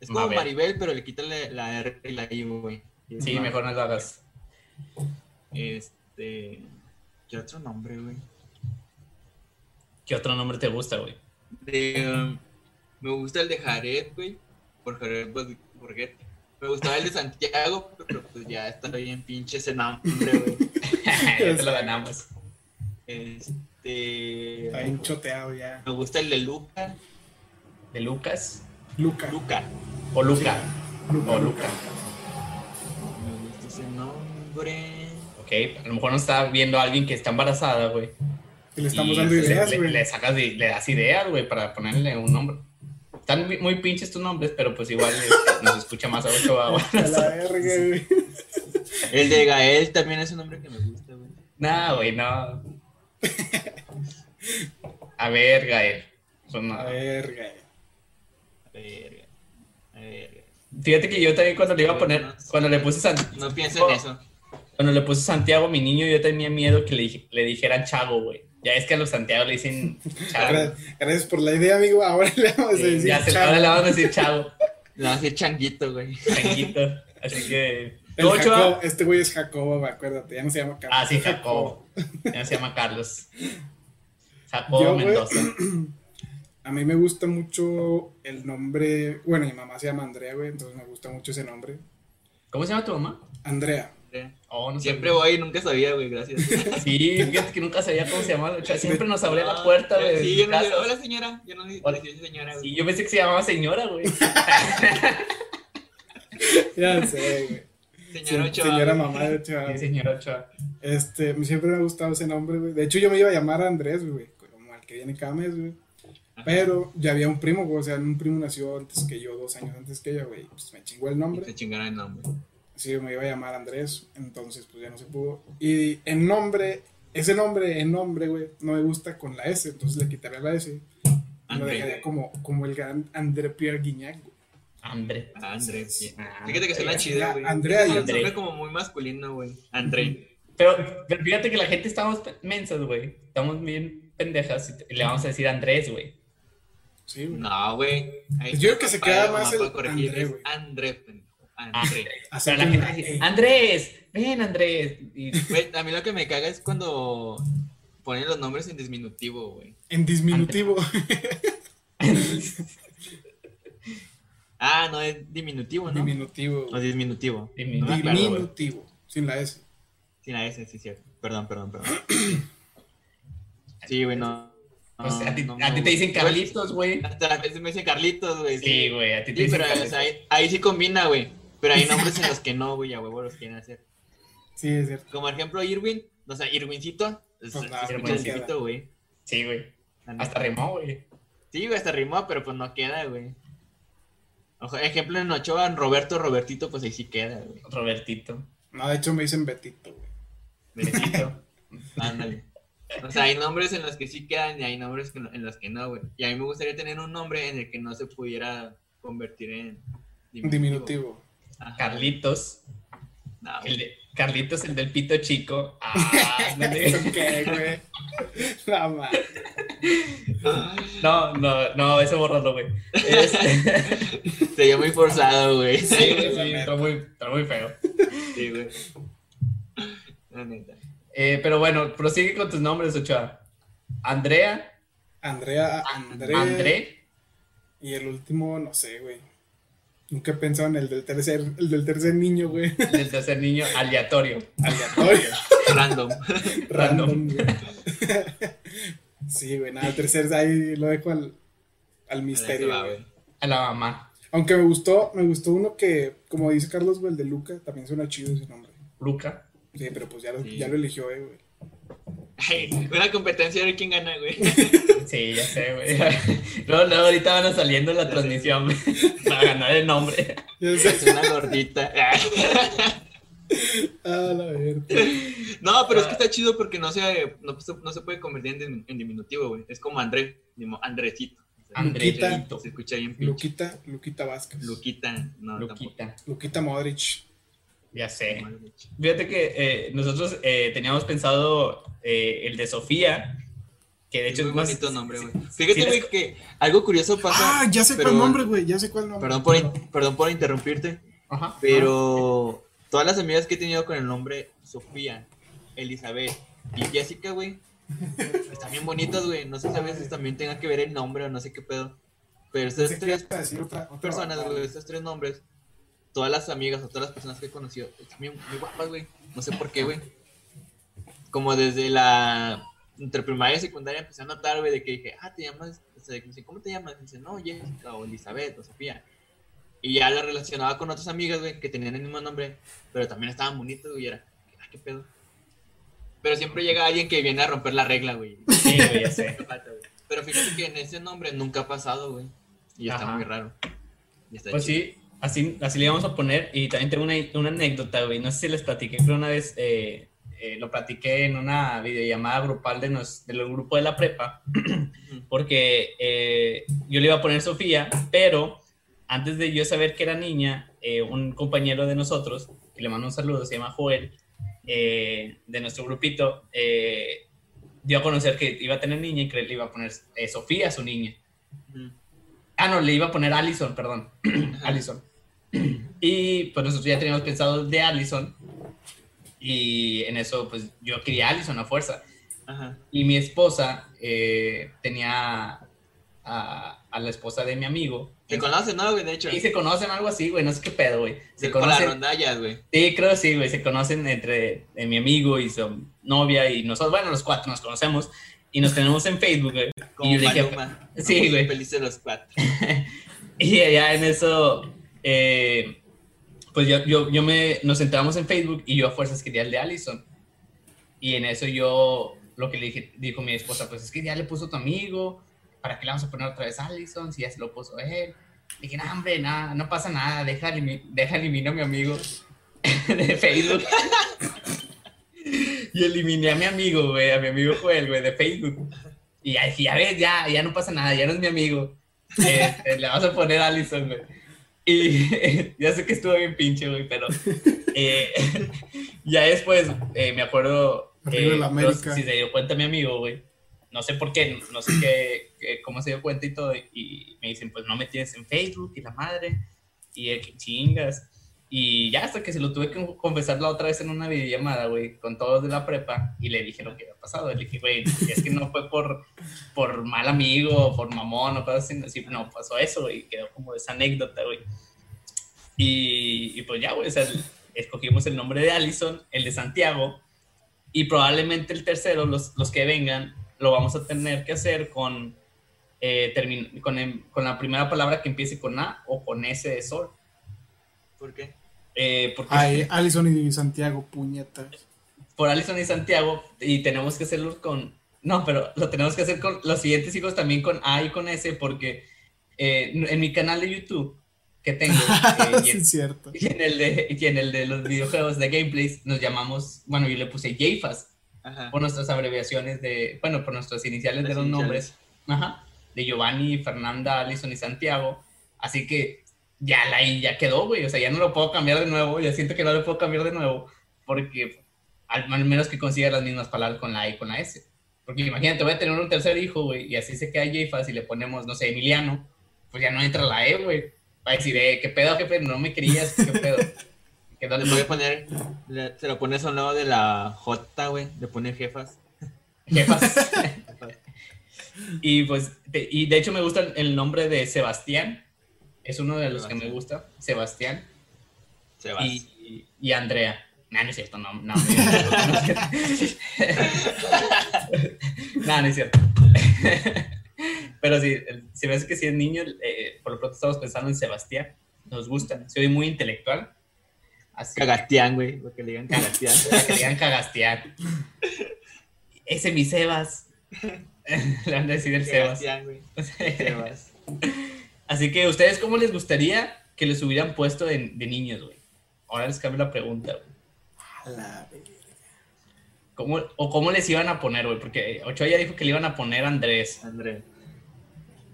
Es como Mabel. Maribel, pero le quitan la, la R y la I, güey. Sí, Mabel. mejor no lo hagas. Este. ¿Qué otro nombre, güey? ¿Qué otro nombre te gusta, güey? De, um, me gusta el de Jared, güey. Por Jared Bor- Borghetti. Me gustaba el de Santiago, pero pues ya está bien pinche ese nombre, güey. [LAUGHS] ya te lo ganamos. Este. Está bien choteado ya. Me gusta el de Luca. ¿De Lucas? Luca. Luca. ¿O Luca? Luca. O Luca. Me gusta ese nombre. Ok, a lo mejor no está viendo a alguien que está embarazada, güey. Le estamos Y dando ideas, le, güey. le sacas le das ideas, güey, para ponerle un nombre. Están muy, muy pinches tus nombres, pero pues igual este, nos escucha más a güey. A la verga, güey. El de Gael también es un nombre que me gusta, güey. No, güey, no. A ver, Gael. Son- A verga. A ver, a ver. Fíjate que yo también cuando le iba a poner, cuando le puse San- No pienso en eso. cuando le puse Santiago mi niño, yo tenía miedo que le, le dijeran Chago, güey. Ya es que a los Santiago le dicen [LAUGHS] Chago. Gra- Gracias por la idea, amigo. Ahora le vamos a decir. ya se, chavo. ahora le vamos a decir Chago, Le va a decir changuito, güey. changuito. Así que. Jacob, este güey es Jacobo, acuérdate. Ya no se llama Carlos. Ah, sí, Jacobo. Ya no se llama Carlos. Jacobo Yo, güey, Mendoza. [CLEARS THROAT] A mí me gusta mucho el nombre. Bueno, mi mamá se llama Andrea, güey, entonces me gusta mucho ese nombre. ¿Cómo se llama tu mamá? Andrea. Andrea. Oh, no Siempre sabía. voy y nunca sabía, güey, gracias. [LAUGHS] Sí, fíjate que nunca sabía cómo se llamaba. O sea, [LAUGHS] siempre nos abría la puerta, güey. Sí, yo no hola señora. Yo no le Hola. decía señora, Sí, güey. yo pensé que se llamaba señora, güey. [LAUGHS] Ya sé, güey. Señora Sí, Ochoa. señora mamá de Ochoa. Sí, señora Ochoa. Este, siempre me ha gustado ese nombre, güey. De hecho, yo me iba a llamar Andrés, güey, como al que viene cada mes, güey. Pero ya había un primo, güey, o sea, un primo nació antes que yo, dos años antes que ella, güey. Pues me chingó el Y nombre. se chingaron el nombre. Sí, me iba a llamar Andrés, entonces pues ya no se pudo. Y en nombre, ese nombre, en nombre, güey, no me gusta con la S, entonces le quitaría la S. Y lo André. dejaría como, como el gran André Pierre Guignac, güey. André. André. Fíjate que suena chido, güey. Andrea André. como muy masculino, güey. André. Pero, pero fíjate que la gente estamos mensas, güey. Estamos bien pendejas y le vamos a decir Andrés, güey. Sí, güey. No, güey. Ahí Yo creo que se queda más el André, güey. André, pendejo. Ah, André. Así Pero la con gente la dice, E. Andrés, ven Andrés. Y, a mí lo que me caga es cuando ponen los nombres en disminutivo, güey. En disminutivo. Ah, no, es diminutivo, ¿no? Diminutivo. O disminutivo. Diminutivo. No. Sin la S. Sin la S, sí, cierto. Perdón, perdón, perdón. Sí, güey, no. o sea, a ti, no, a no, ti te dicen Carlitos, güey. Hasta a veces me dicen Carlitos, güey. Sí, güey, a ti te Sí, dicen pero o Carlitos. sea, ahí, ahí sí combina, güey. Pero hay [LAUGHS] nombres en los que no, güey, a huevo los quieren hacer. Sí, es cierto. Como ejemplo, Irwin. O sea, Irwincito. Pues no cipito, güey. Sí, güey. Hasta rimó, güey. Sí, güey, hasta rimó, pero pues no queda, güey. Ojo, ejemplo en Ochoa, Roberto, Robertito, pues ahí sí queda, güey. Robertito. No, de hecho me dicen Betito, güey. Betito. [LAUGHS] Ándale. O sea, hay nombres en los que sí quedan y hay nombres que no- en los que no, güey. Y a mí me gustaría tener un nombre en el que no se pudiera convertir en Diminutivo. Ajá. Carlitos. No, El güey. de, Carlitos, el del pito chico. Ah. [LAUGHS] ¿Eso qué, güey? No. No, no, no, eso bórralo, güey. Este- [LAUGHS] Sería muy forzado, güey. Sí, sí, neta. está muy, está muy feo. Sí, güey. La neta. Eh, pero bueno, prosigue con tus nombres, Ochoa. Andrea, Andrea, André. André, Y el último, no sé, güey. Nunca he pensado en el del tercer, el del tercer niño, güey. del tercer niño, aleatorio. Aleatorio. [LAUGHS] Random. Random, güey. Sí, güey, nada, el tercer ahí lo dejo al, al misterio, Va, güey. güey. A la mamá. Aunque me gustó, me gustó uno que, como dice Carlos, güey, el de Luca, también suena chido ese nombre. Luca. Sí, pero pues ya lo, Sí. ya lo eligió, eh, güey. Ay, una competencia a ver quién gana, güey. [LAUGHS] Sí, ya sé, güey. Luego, luego ahorita van a saliendo en la transmisión güey, [LAUGHS] para ganar el nombre. Es una gordita. [LAUGHS] Ah, la verdad. No, pero es que está chido porque no se, no, se- no se puede convertir en, en diminutivo, güey. Es como André, como Andresito. O sea, Andreito. Se escucha bien pinche. Luquita, Luquita Vázquez. Luquita, no, Luquita. Luquita Modric. Ya sé. tampoco. Fíjate que eh, nosotros eh, teníamos pensado eh, el de Sofía, que de Es hecho muy es más- bonito nombre, güey. sí, Fíjate, sí, güey, les- que algo curioso pasa. Ah, ya sé pero- cuál nombre, güey. Ya sé cuál nombre. Perdón por, in- perdón por interrumpirte, Ajá. pero todas las amigas que he tenido con el nombre Sofía, Elizabeth y Jessica, güey, [LAUGHS] están bien bonitas, güey. No sé si a veces también tenga que ver el nombre o no sé qué pedo. Pero estas tres ibas a decir otra, otra personas, güey, estos tres nombres, todas las amigas o todas las personas que he conocido, están bien, muy guapas, güey. No sé por qué, güey. Como desde la entre primaria y secundaria empecé a notar, güey, de que dije, ah, te llamas, o sea, ¿cómo te llamas? Y dice, no, Jessica o Elizabeth o Sofía. Y ya la relacionaba con otras amigas, güey, que tenían el mismo nombre, pero también estaban bonitas, güey, y era, ah, qué pedo. Pero siempre llega alguien que viene a romper la regla, güey. [LAUGHS] Sí, güey, ya sé. Pero fíjate que en ese nombre nunca ha pasado, güey. Y está Ajá. muy raro. Y está Pues chido. sí, así, así le íbamos a poner. Y también tengo una, una anécdota, güey. No sé si les platiqué, pero una vez eh, eh, lo platiqué en una videollamada grupal de nos, del grupo de la prepa. [CLEARS THROAT] Porque eh, yo le iba a poner Sofía, pero antes de yo saber que era niña, eh, un compañero de nosotros, que le mando un saludo, se llama Joel, de nuestro grupito, dio a conocer que iba a tener niña y que le iba a poner Sofía a su niña. Ah, no, le iba a poner Allison, perdón. [CLEARS THROAT] Allison. [CLEARS THROAT] Y pues nosotros ya teníamos pensado de Allison. Y en eso, pues yo quería Allison a fuerza. Ajá. Y mi esposa eh, tenía a, a la esposa de mi amigo, Se conocen, ¿no, güey? De hecho. Sí, se conocen algo así, güey. No sé qué pedo, güey. Se Con las conocen. rondallas, güey. Sí, creo que sí, güey. Se conocen entre eh, mi amigo y su novia y nosotros. Bueno, los cuatro nos conocemos y nos tenemos en Facebook, güey. Como Y yo le dije. Sí, güey. Felices los cuatro. [LAUGHS] Y ya en eso, eh, pues yo, yo, yo me, nos entramos en Facebook y yo a fuerzas quería el de Allison. Y en eso yo, lo que le dije, dijo mi esposa, pues es que ya le puso tu amigo, ¿para qué le vamos a poner otra vez Allison si ya se lo puso él? Le dije, no, hombre, nada, no pasa nada, deja, deja elimino a mi amigo [LAUGHS] de Facebook. [LAUGHS] y eliminé a mi amigo, güey, a mi amigo Joel, güey, de Facebook. Y ya dije, ya ves, ya, ya no pasa nada, ya no es mi amigo. Este, le vamos a poner Allison, güey. Y [LAUGHS] ya sé que estuvo bien pinche, güey, pero eh, [LAUGHS] ya después eh, me acuerdo eh, la si se dio cuenta mi amigo, güey. No sé por qué, no sé qué, qué- cómo se dio cuenta y todo. Y me dicen, pues no me tienes en Facebook y la madre. Y el que chingas. Y ya hasta que se lo tuve que confesar la otra vez en una videollamada, güey, con todos de la prepa. Y le dije lo que había pasado. Le dije, güey, es que no fue por, por mal amigo, por mamón o cosas así. No, pasó eso, güey. Quedó como esa anécdota, güey. Y, y pues ya, güey, o sea, escogimos el nombre de Allison, el de Santiago. Y probablemente el tercero, los, los que vengan, lo vamos a tener que hacer con, eh, con, em- con la primera palabra que empiece con A o con S de sol. ¿Por qué? Eh, porque Ay, [LAUGHS] Alison y Santiago, puñetas. por Allison y Santiago, y tenemos que hacerlo con. No, pero lo tenemos que hacer con los siguientes hijos también con A y con S, porque eh, en mi canal de YouTube que tengo, [LAUGHS] eh, y, en, es cierto. y en el de, y en el de los videojuegos de gameplays, nos llamamos. Bueno, yo le puse JFAS Ajá. por nuestras abreviaciones de. Bueno, por nuestras iniciales de los iniciales. nombres. Ajá. De Giovanni, Fernanda, Allison y Santiago. Así que ya la I ya quedó, güey. O sea, ya no lo puedo cambiar de nuevo. Ya siento que no lo puedo cambiar de nuevo. Porque al, al menos que consiga las mismas palabras con la I y con la S. Porque imagínate, voy a tener un tercer hijo, güey. Y así se queda JFAS y le ponemos, no sé, Emiliano. Pues ya no entra la E, güey. Va a decir, eh, ¿qué pedo, jefe? No me querías, ¿qué pedo? [LAUGHS] Quedó Le puede poner, le- se lo pones a un lado de la J, güey. Le pone jefas. jefas. [LAUGHS] [LAUGHS] y pues, de, y de hecho me gusta el nombre de Sebastián. Es uno de los que me Sebastián. gusta. Sebastián. Se va. Y, y Andrea. No, no es cierto, no, no. No, [LAUGHS] no es cierto. no, no es cierto. Pero sí, si ves que si es niño, eh, por lo pronto estamos pensando en Sebastián. Nos gusta. Soy muy intelectual. Así Cagastián, güey. Porque le digan Cagastián. [LAUGHS] que le digan cagastear. Ese mi Sebas. [LAUGHS] Le van a decir el Sebas. Cagastián, güey. Sebas. Así que, ¿ustedes cómo les gustaría que les hubieran puesto de, de niños, güey? Ahora les cambio la pregunta, güey. A la verga. ¿Cómo, ¿O cómo les iban a poner, güey? Porque Ochoa ya dijo que le iban a poner Andrés. André.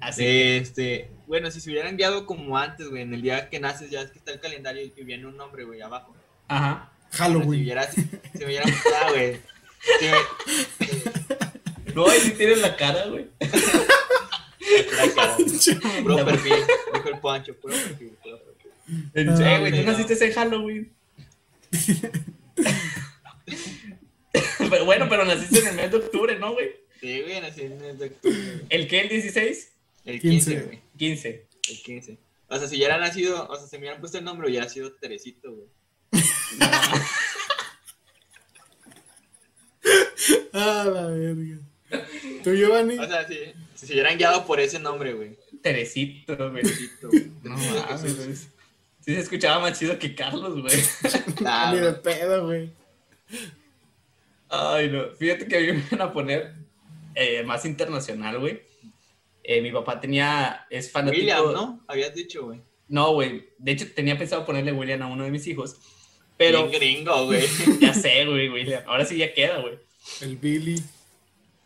Así Este, bueno, si se hubieran guiado como antes, güey, en el día que naces, ya es que está el calendario y viene un nombre, güey, abajo. ajá. Pero si Halloween. hubiera, si, si hubiera, ah, güey. [LAUGHS] Si me- No, ahí sí tienes la cara, güey. [LAUGHS] puro perfil, dijo el Poncho, puro perfil, puro perfil. Eh, güey, tú pero- naciste en Halloween. [LAUGHS] pero bueno, pero naciste en el mes de octubre, ¿no, güey? Sí, güey, nací en el de octubre. ¿El qué? ¿El 16? El 15. 15, güey. 15. El 15. O sea, si hubiera nacido, o sea, si me hubieran puesto el nombre, hubiera sido Teresito, güey. A [LAUGHS] la verga. ¿Tú, Giovanni? O sea, si, si se hubieran guiado por ese nombre, güey. Teresito, güey. [LAUGHS] No mames, güey. Sí se escuchaba más chido que Carlos, güey. [LAUGHS] Ah, Ni de pedo, güey. Ay, no. Fíjate que a mí me iban a poner eh, más internacional, güey. Eh, mi papá tenía, es fanático. William, ¿no? Habías dicho, güey. No, güey. De hecho, tenía pensado ponerle William a uno de mis hijos. Pero Bien gringo, güey. [LAUGHS] ya sé, güey, William. Ahora sí ya queda, güey. El Billy.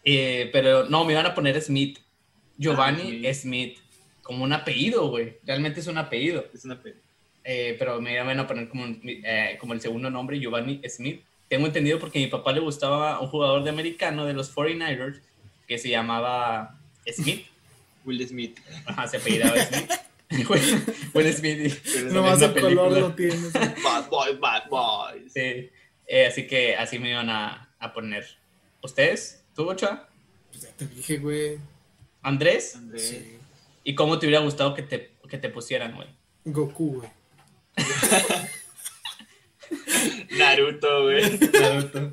Eh, pero no, me iban a poner Smith. Giovanni Ah, Smith. Como un apellido, güey. Realmente es un apellido. Es una pena. Eh, pero me iban a poner como, un- eh, como el segundo nombre, Giovanni Smith. Tengo entendido porque a mi papá le gustaba un jugador de americano de los 49ers que se llamaba Smith. [LAUGHS] Will Smith. Ajá, se apellidaba Smith. [LAUGHS] Will, Will Smith. Nomás una el color lo tienes. [LAUGHS] Bad boy, bad boy. Sí. Eh, así que así me iban a, a poner. ¿Ustedes? ¿Tú, Ochoa? Pues ya te dije, güey. ¿Andrés? Andrés. Sí. ¿Y cómo te hubiera gustado que te, que te pusieran, güey? Goku, güey. [LAUGHS] Naruto, güey. Naruto.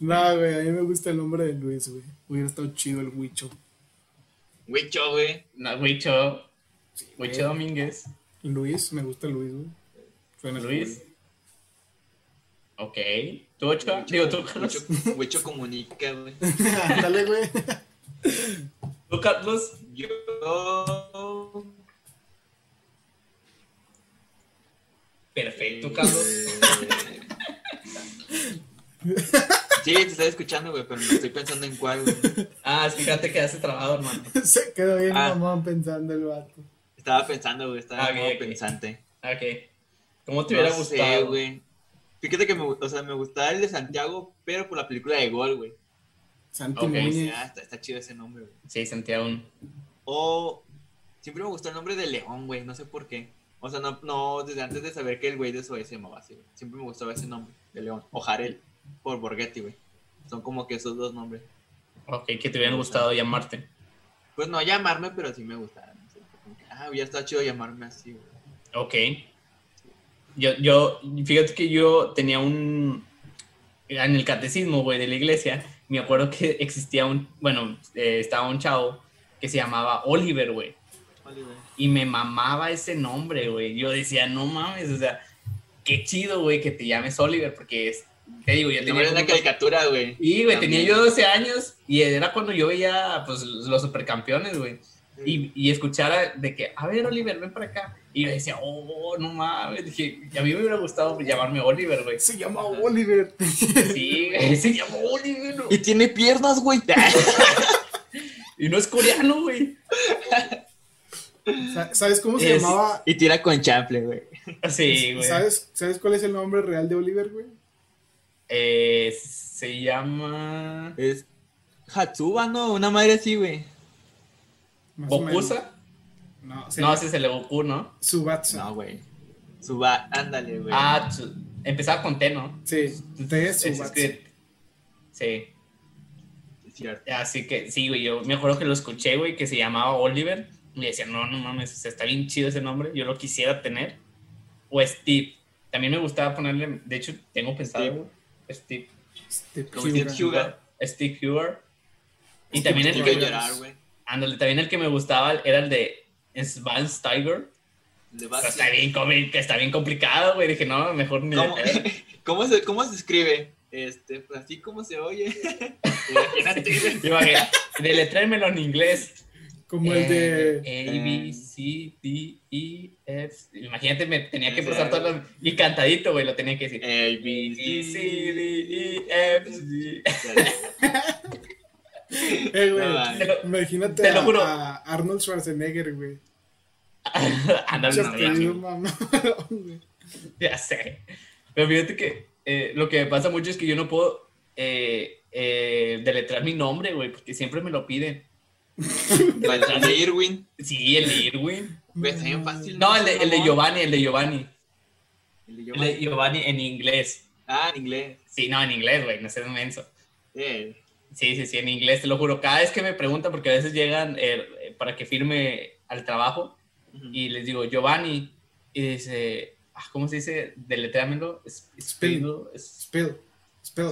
No, güey, a mí me gusta el nombre de Luis, güey. Hubiera estado chido el Huicho. Wicho, güey. No, Huicho. Huicho güey. Domínguez. Luis, me gusta Luis, güey. Suena Luis. Ok. ¿Tú, Ochoa? Digo, tú, Carlos. Wicho comunica, güey. [LAUGHS] Dale, güey. ¿Tú, Carlos? Yo. Perfecto, Carlos. Eh, [LAUGHS] Sí, te estoy escuchando, güey, pero no estoy pensando en cuál, güey. Ah, fíjate que hace trabajado, hermano. [LAUGHS] Se quedó bien Ah. mamón pensando el vato. Estaba pensando, güey, estaba Ah, en modo ok, ok. pensante. Ok. ¿Cómo te hubiera No sé, gustado? güey. Fíjate que me, o sea, me gustaba el de Santiago, pero por la película de Gol, güey. Santi Ok, Muñiz. Ah, está, está chido ese nombre, güey. Sí, Santiago. O siempre me gustó el nombre de León, güey, no sé por qué. O sea, no, no desde antes de saber que el güey de Zoe se llamaba así, güey. Siempre me gustaba ese nombre, de León. O Jarel, por Borghetti, güey. Son como que esos dos nombres. Ok, que te hubieran gustado llamarte. Pues no llamarme, pero sí me gustaban. no sé, ah, hubiera estado chido llamarme así, güey. Ok. Yo, yo, fíjate que yo tenía un. En el catecismo, güey, de la iglesia, me acuerdo que [LAUGHS] existía un. Bueno, eh, estaba un chavo que se llamaba Oliver, güey. Oliver. Y me mamaba ese nombre, güey. Yo decía, no mames, o sea, qué chido, güey, que te llames Oliver, porque es. Te digo, yo tenía. una caricatura, güey. Sí, güey, tenía yo 12 años y era cuando yo veía, pues, los supercampeones, güey. Y, y escuchara de que, a ver, Oliver, ven para acá. Y yo decía, oh, no mames. Dije, y a mí me hubiera gustado llamarme Oliver, güey. Se llama Oliver. Sí, güey, se llama Oliver. Y tiene piernas, güey. [LAUGHS] Y no es coreano, güey. Sa- ¿Sabes cómo se Es- llamaba? y tira con chample, güey. Sí, güey. ¿Sabes, ¿Sabes cuál es el nombre real de Oliver, güey? Eh, se llama. Es Hatsuba, ¿no? Una madre así, güey. ¿Bokusa? No, se No, ese es el de Goku, ¿no? Subatsu. No, güey. Suba, ándale, güey. Ah, empezaba con T, ¿no? Sí, T Es Subatsu. Sí. Es cierto. Así que sí, güey, yo me acuerdo que lo escuché, güey, que se llamaba Oliver. Y decía, no, no mames, o sea, está bien chido ese nombre, yo lo quisiera tener. O Steve. También me gustaba ponerle, de hecho, tengo pensado, Steve. Steve. Steve Huga. Steve Huger. Y Steve también el que llorar, güey. Ándale, también el que me gustaba era el de O vas- sea, está bien, está bien complicado, güey. Dije, no, mejor ni ¿Cómo. [LAUGHS] ¿Cómo, se, ¿Cómo se escribe? Este, pues así como se oye. [LAUGHS] Imagínate, deletrémelo en inglés. Como el de. Eh, A, B, C, D, E, F. Imagínate, me tenía que pasar todo lo- y cantadito, güey, lo tenía que decir. A, B, C, D, E, F, G. [LAUGHS] Eh, güey. No, imagínate lo a, juro. a Arnold Schwarzenegger, güey. [LAUGHS] No, ya, apellido, mamá, güey. ya sé. Pero fíjate que eh, lo que me pasa mucho es que yo no puedo eh, eh, deletrear mi nombre, güey, porque siempre me lo piden. [LAUGHS] El de Irwin. Sí, el de Irwin. Güey, está bien fácil. No, el de, el de. Giovanni, el de Giovanni. El de El de Giovanni. En inglés. Ah, en inglés. Sí, no, en inglés, güey, no seas menso. Eh, Sí, sí, sí, en inglés, te lo juro. Cada vez que me preguntan, porque a veces llegan eh, eh, para que firme al trabajo ujú. y les digo Giovanni, y dice, ah, ¿cómo se dice? Deletréamelo. Es- Spell. Spell.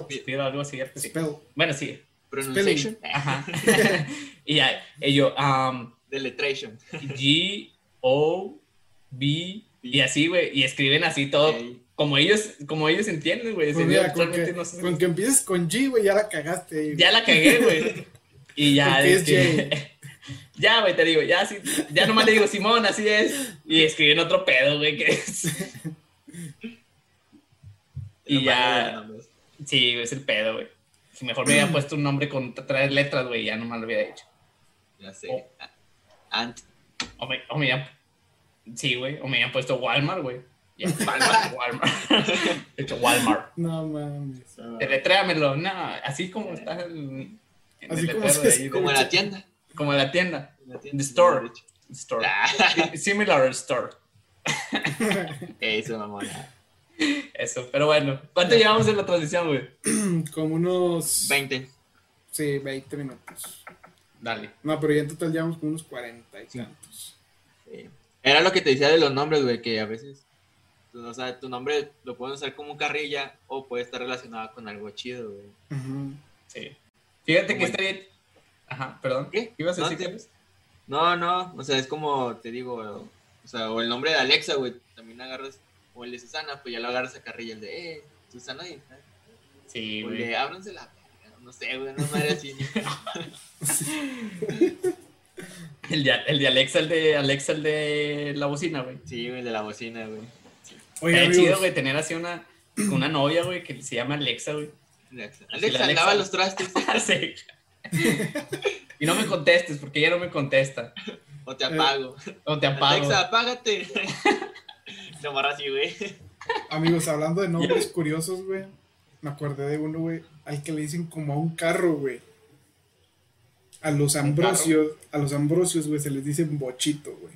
espero algo así. sí. Bueno, sí. Pronunciation. Ajá. [LAUGHS] y ya, y yo, um, Deletration. G, O, B, y así, güey, y escriben así todo, Ey. Como ellos, como ellos entienden, güey. Pues mira, con que, no sé. con que empieces con G, güey, ya la cagaste ahí. Ya la cagué, güey. [LAUGHS] Y ya. Es escribí- [LAUGHS] ya, güey, te digo, ya, sí, ya nomás le digo, Simón, así es. Y escribí en otro pedo, güey, que es. [LAUGHS] Y ya. Sí, es el pedo, güey. Si mejor me hubiera [CLEARS THROAT] puesto un nombre con tres letras, güey, ya nomás lo hubiera hecho. Ya sé. Oh. Ant. O me, o me Sí, güey, o me habían puesto Walmart, güey. Walmart, Walmart. [LAUGHS] De hecho, Walmart. No mames. Deletréamelo, no, así como está el. el Así como se ahí, Como la tienda. como en la tienda. En la tienda. The store. Hecho. Store. Ah, Similar store. [LAUGHS] Eso, mamona. Eso, pero bueno. ¿Cuánto llevamos en la transición, güey? [CLEARS THROAT] Como unos. 20. Sí, 20 minutos. Dale. No, pero ya en total llevamos como unos 40 y tantos. Eh, Era lo que te decía de los nombres, güey, que a veces, o sea, tu nombre lo pueden usar como carrilla o puede estar relacionado con algo chido, güey. Sí. Fíjate que está bien. Ajá, perdón. ¿Qué? ¿Ibas a No, decir te-? No, no, o sea, es como te digo, o sea, o el nombre de Alexa, güey, también agarras, o el de Susana, pues ya lo agarras a carrilla, el de, eh, Susana, y, Sí, o el güey. de, ábranse la verga", no sé, güey, no madre así. [LAUGHS] El de, el de Alexa, el de Alexa, el de la bocina, güey. Sí, güey, el de la bocina, güey. Oye, amigos, chido, güey, tener así una, una novia, güey, que se llama Alexa, güey. Alexa, Alexa, Alexa. lava los trastes, [LAUGHS] sí. Y no me contestes, porque ella no me contesta. o te apago. O te apago. Alexa, apágate. [LAUGHS] Lo barra así, güey. amigos, hablando de nombres curiosos, güey, me acordé de uno, güey, al que le dicen como a un carro, güey. A los ambrosios, a los ambrosios, güey, se les dice bochito, güey.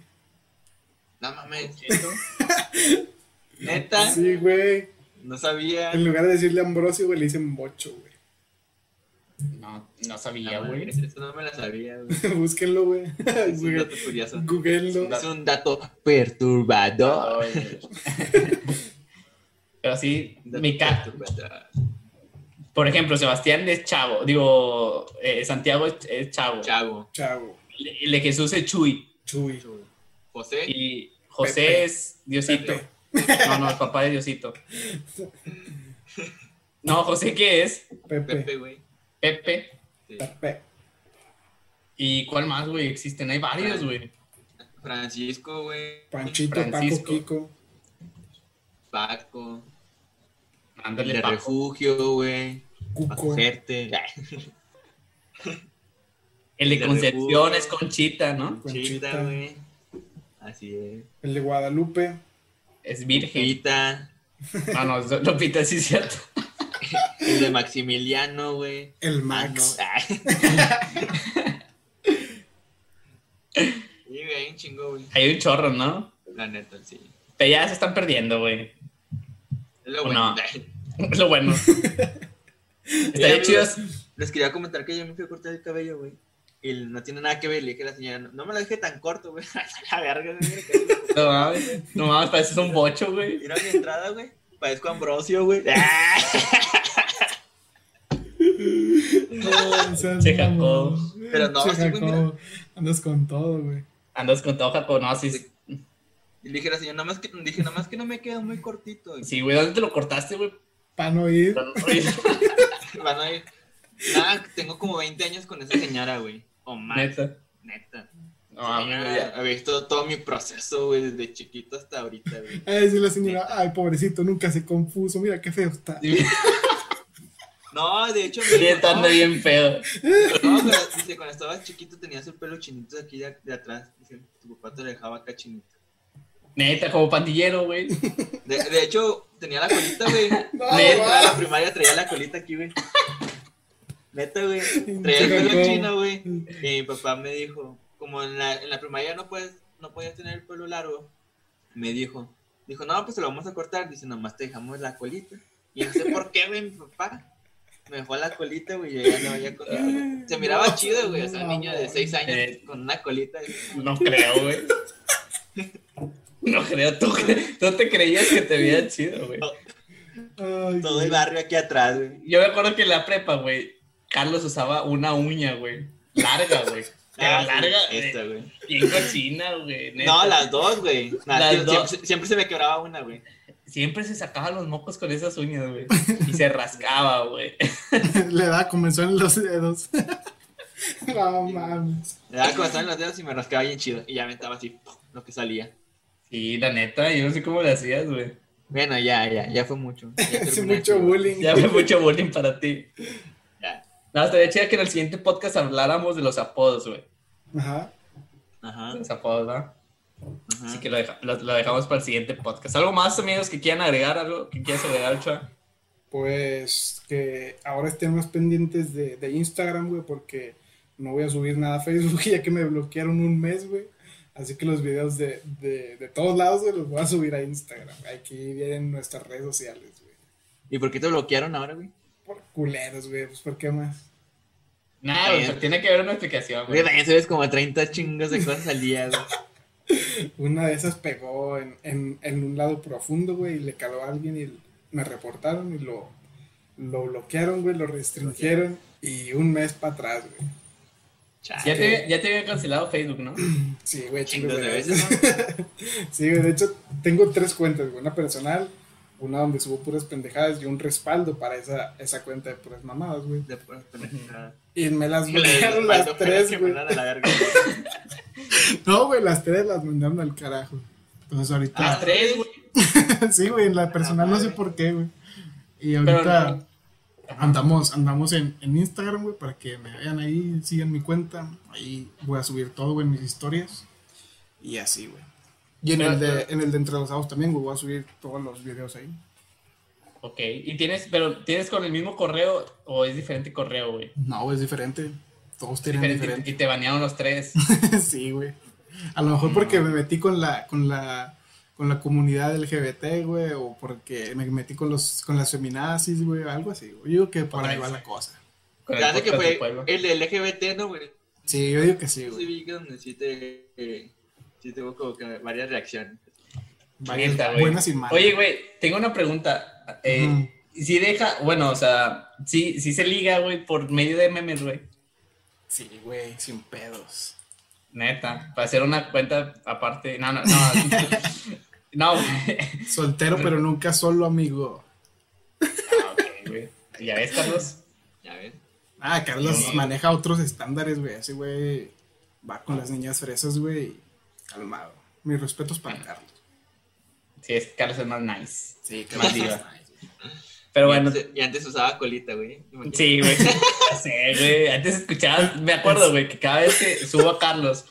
No mames. [LAUGHS] neta, Sí, güey. no sabía. En lugar de decirle ambrosio, güey, le dicen bocho, güey. No, no sabía, No, güey. Eso no me la sabía, güey. [LAUGHS] Búsquenlo, güey. Es un dato curioso. Googleenlo. Es un dato perturbador. [LAUGHS] Pero sí, mi ca perturbador. por ejemplo, Sebastián es chavo, digo, eh, Santiago es, es chavo, Chavo. Chavo. el de Jesús es Chuy Chuy. José. y José Pepe. es Diosito. Pepe. [LAUGHS] No, no, el papá de Diosito. No, José, ¿qué es? Pepe. Pepe, güey. Pepe. Sí. Pepe. ¿Y cuál más, güey? Existen, hay varios, güey. Francisco, güey. Panchito, Francisco. Paco, Kiko. Paco. El Ándale, de Paco. refugio, güey. Cuco. Acogerte. [LAUGHS] El de de Concepción refugio. es Conchita, ¿no? Chita, Conchita. güey. Así es. El de Guadalupe. Es virgen. Lupita. Ah, no, es- Lupita sí es cierto. [LAUGHS] El de Maximiliano, güey. El Ah, Max. no. [LAUGHS] Sí, güey, hay un chingo, güey. Hay un chorro, ¿no? La neta, sí. Pero ya se están perdiendo, güey. Es lo No. bueno. Es lo bueno. [LAUGHS] Estaría chido. Les quería comentar que yo me fui a cortar el cabello, güey. Y no tiene nada que ver, le dije a la señora, no, no me lo deje tan corto, güey. [LAUGHS] La verga, güey. No mames, no mames, pareces un bocho, güey. Mira mi entrada, güey. Parezco Ambrosio, güey. Ah. No, mamón. jacó. Pero no, Che, sí, güey, Jacobo. Andas con todo, güey. Andas con todo, Jacob. No, sí. Y le dije a la señora, nada más que, dije, nada más que no me queda muy cortito. Sí, güey, ¿dónde te lo cortaste, güey? Para no ir. Van a ir. [LAUGHS] Nada, tengo como 20 años con esa señora, güey. O más. Neta. Neta. No Ya, visto todo mi proceso, güey, desde chiquito hasta ahorita, güey. [LAUGHS] Ay, sí, la señora. Ay, pobrecito, nunca se compuso. Mira qué feo está. Sí, [LAUGHS] No, de hecho, Sí, estando bien feo. No, pero dice, cuando estabas chiquito tenías el pelo chinito de aquí de, de atrás. Dice, tu papá te lo dejaba acá chinito. Neta, como pandillero, güey. De, de hecho, tenía la colita, güey. [LAUGHS] No, Neta, va. la primaria traía la colita aquí, güey. Neta, güey. [LAUGHS] Traía el pelo chino, güey. Y mi papá me dijo, como en la, en la primaria no puedes, no podías tener el pelo largo, me dijo, dijo, no, pues te lo vamos a cortar. Dice, nomás te dejamos la colita. Y no sé por qué, güey, mi papá. Me dejó la colita, güey, yo ya no veía con Se miraba No, chido, güey, o sea, un no, niño de 6 años Eh. con una colita. No creo, güey. No creo, tú, tú te creías que te veía chido, güey. Ay, Todo el barrio aquí atrás, güey. Yo me acuerdo que en la prepa, güey, Carlos usaba una uña, güey. Larga, güey. [LAUGHS] Pero Ah, sí, larga, esta, eh, güey. bien cochina, güey. neta. No, las dos, güey. Nah, Las siempre, dos. siempre- siempre se me quebraba una, güey. Siempre se sacaba los mocos con esas uñas, güey. Y se rascaba, güey. [LAUGHS] Le da comenzó en los dedos. [LAUGHS] no mames. Le daba como estaban los dedos y me rascaba bien chido. Y ya me estaba así, ¡pum! lo que salía. Sí, la neta, yo no sé cómo le hacías, güey. Bueno, ya, ya, ya fue mucho. Ya mucho bullying. Ya fue mucho bullying para ti. No, estaría chido que en el siguiente podcast habláramos de los apodos, güey. Ajá. Ajá. Los apodos, ¿verdad? ajá. Así que lo, deja- lo- lo dejamos para el siguiente podcast. ¿Algo más, amigos, que quieran agregar? ¿Algo que quieras agregar, Chua? Pues que ahora estén más pendientes de, de Instagram, güey, porque no voy a subir nada a Facebook [LAUGHS] ya que me bloquearon un mes, güey. Así que los videos de, de, de todos lados, güey, los voy a subir a Instagram. Aquí vienen nuestras redes sociales, güey. ¿Y por qué te bloquearon ahora, güey? Por culeros, güey, pues ¿por qué más? Nada, tiene que haber una explicación, Güey, güey. también subes como 30 chingos de cosas al día, güey. [LAUGHS] Una de esas pegó en, en, en un lado profundo, güey, y le caló a alguien y me reportaron y lo, lo bloquearon, güey, lo restringieron y un mes para atrás, güey. Ya te, ya te había cancelado Facebook, ¿no? [CLEARS THROAT] Sí, güey, Chingos. [LAUGHS] Sí, güey, de hecho tengo tres cuentas, güey, una personal, una donde subo puras pendejadas y un respaldo para esa, esa cuenta de puras mamadas, güey. De puras pendejadas. Y me las [LAUGHS] bloquearon las tres, güey. la verga. [LAUGHS] No, güey, las tres las mandaron al carajo. Entonces ahorita... Las tres, güey. [LAUGHS] sí, güey, en la personal no sé por qué, güey. Y ahorita andamos, andamos en, en Instagram, güey, para que me vayan ahí, sigan mi cuenta. Ahí voy a subir todo, güey, en mis historias. Y así, güey. Y en Pero- el de, en el de Entre los Sábados también, güey, voy a subir todos los videos ahí. Ok, y tienes, pero ¿tienes con el mismo correo o es diferente correo, güey? No, güey, es diferente. Todos tienen Diferente, diferente. y te banearon los tres. [LAUGHS] sí, güey. A lo mejor porque me metí con la, con la, con la comunidad LGBT, güey, o porque me metí con los, con las feminazis, güey, algo así, güey. Yo digo que por ahí va la cosa. Con el Ya sé que fue el de LGBT, ¿no, güey? Sí, yo digo que sí, Sí, güey. vi que sí tuvo como que varias reacciones. Varias Neta, buenas y malas. Oye, güey, tengo una pregunta. Eh. Si deja, bueno, o sea, sí, sí se liga, güey, por medio de memes, güey. Sí, güey, sin pedos. Neta, para hacer una cuenta aparte. No, no, no. [LAUGHS] no, güey. Soltero, pero nunca solo, amigo. Ah, ok, güey. ¿Ya ves, Carlos? Ya ves. Ah, Carlos No. maneja otros estándares, güey. Ese güey va con las niñas fresas, güey. Calmado. Mis respetos para Carlos. Sí, es que Carlos es más nice. Sí, Más diva. Pero y, bueno, antes, y antes usaba colita, güey. Sí, güey. Sé, güey. Antes escuchaba, me acuerdo, güey, que cada vez que subo a Carlos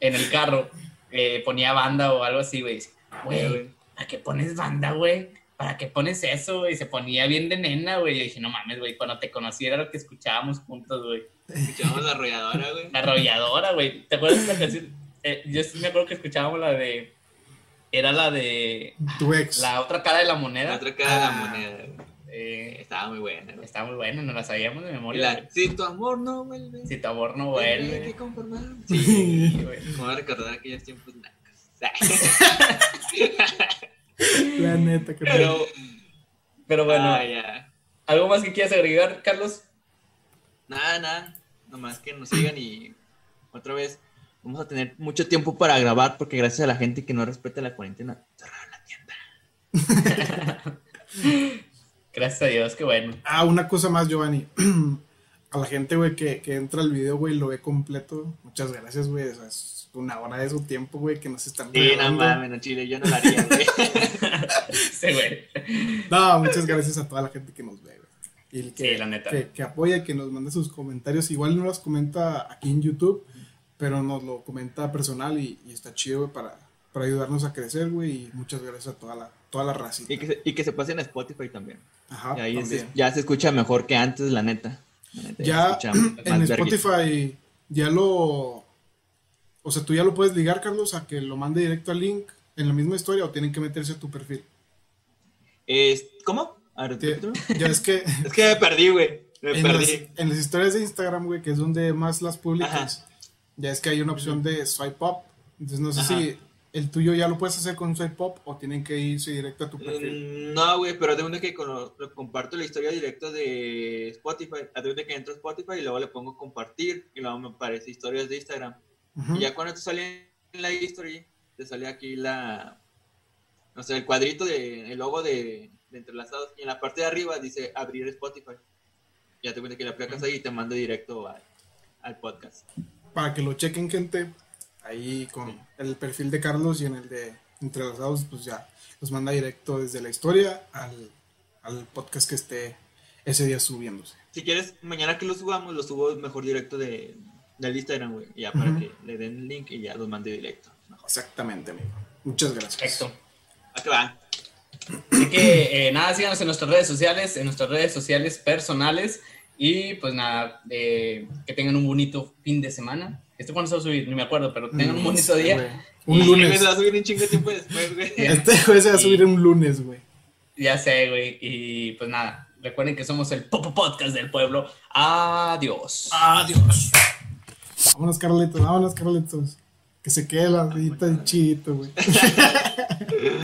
en el carro, eh, ponía banda o algo así, güey. Güey, ¿para qué pones banda, güey? ¿Para qué pones eso, güey? Se ponía bien de nena, güey. Yo dije, no mames, güey, cuando te conocí era lo que escuchábamos juntos, güey. Escuchábamos la arrolladora, güey. La arrolladora, güey. ¿Te acuerdas de esa canción? Eh, yo sí me acuerdo que escuchábamos la de. Era la de. Tu ex. La otra cara de la moneda. La otra cara de la Ah. moneda, güey. Eh, Estaba muy buena, güey. está muy buena, nos la sabíamos de memoria. la, si tu amor no vuelve. Si tu amor no Hay que vuelve. conformar. Sí, güey. Me voy a recordar aquellos tiempos nacos. [LAUGHS] La neta, que Pero, pero bueno, Ah, ya. ¿algo más que quieras agregar, Carlos? Nada, nada. Nomás que nos sigan y otra vez vamos a tener mucho tiempo para grabar porque gracias a la gente que no respeta la cuarentena, cerraron la tienda. [LAUGHS] Gracias a Dios, qué bueno. Ah, una cosa más, Giovanni. [CLEARS THROAT] A la gente, güey, que, que entra al video, güey, lo ve completo. Muchas gracias, güey. O sea, es una hora de su tiempo, güey, que nos están Sí, no mames, no chile, yo no la haría, güey. [LAUGHS] Sí, güey. No, muchas gracias a toda la gente que nos ve, güey. Y el que, Sí, la neta. Que, que apoya y que nos manda sus comentarios. Igual no los comenta aquí en YouTube, pero nos lo comenta personal y, y está chido, güey, para, para ayudarnos a crecer, güey. Y muchas gracias a toda la, toda la racita. Y que, se, y que se pase en Spotify también. Ajá, Y ahí Ah, también. se- ya se escucha mejor que antes, la neta. La neta, Ya [CLEARS THROAT] más en. Spotify ya lo... O sea, tú ya lo puedes ligar, Carlos, a que lo mande directo al link en la misma historia o tienen que meterse a tu perfil. Es- ¿Cómo? A ver, repítelo. Ya es que [LAUGHS] Es que me perdí, güey. Me en las, perdí. en las historias de Instagram, güey, que es donde más las publicas, ya es que hay una opción de swipe up. Entonces no sé Ajá. si el tuyo ya lo puedes hacer con swipe up o tienen que irse directo a tu perfil. Mm, No, güey, pero de una que con- lo comparto la historia directa de Spotify. A de que entro a Spotify y luego le pongo compartir y luego me aparece historias de Instagram. Y ya cuando te sale en la history, te sale aquí la. No sé, el cuadrito de. El logo de, de entrelazados. Y en la parte de arriba dice abrir Spotify. Ya te cuenta que le aplicas ahí y te manda directo al podcast. Para que lo chequen, gente. Ahí con el perfil de Carlos y en el de Entrelazados, pues ya los manda directo desde la historia al, al podcast que esté ese día subiéndose. Si quieres, mañana que lo subamos, lo subo mejor directo de, del Instagram, güey. Ya para Ujú. que le den el link y ya los mande directo. Exactamente, amigo. Muchas gracias. Perfecto. ¿A qué va? Así que eh, nada, síganos en nuestras redes sociales, en nuestras redes sociales personales. Y pues nada, eh, que tengan un bonito fin de semana. ¿Esto cuándo se va a subir? Ni me acuerdo, pero tengan un bonito sí, día. Un Y lunes. Se va a subir un chingo de tiempo después, güey. [LAUGHS] Este juez se va a subir un lunes, güey. Ya sé, güey. Y pues nada, Recuerden que somos el Popo Podcast del pueblo. Adiós. Adiós. Vámonos, Carlitos, vámonos, Carlitos. Que se quede la vida chito, güey. [LAUGHS]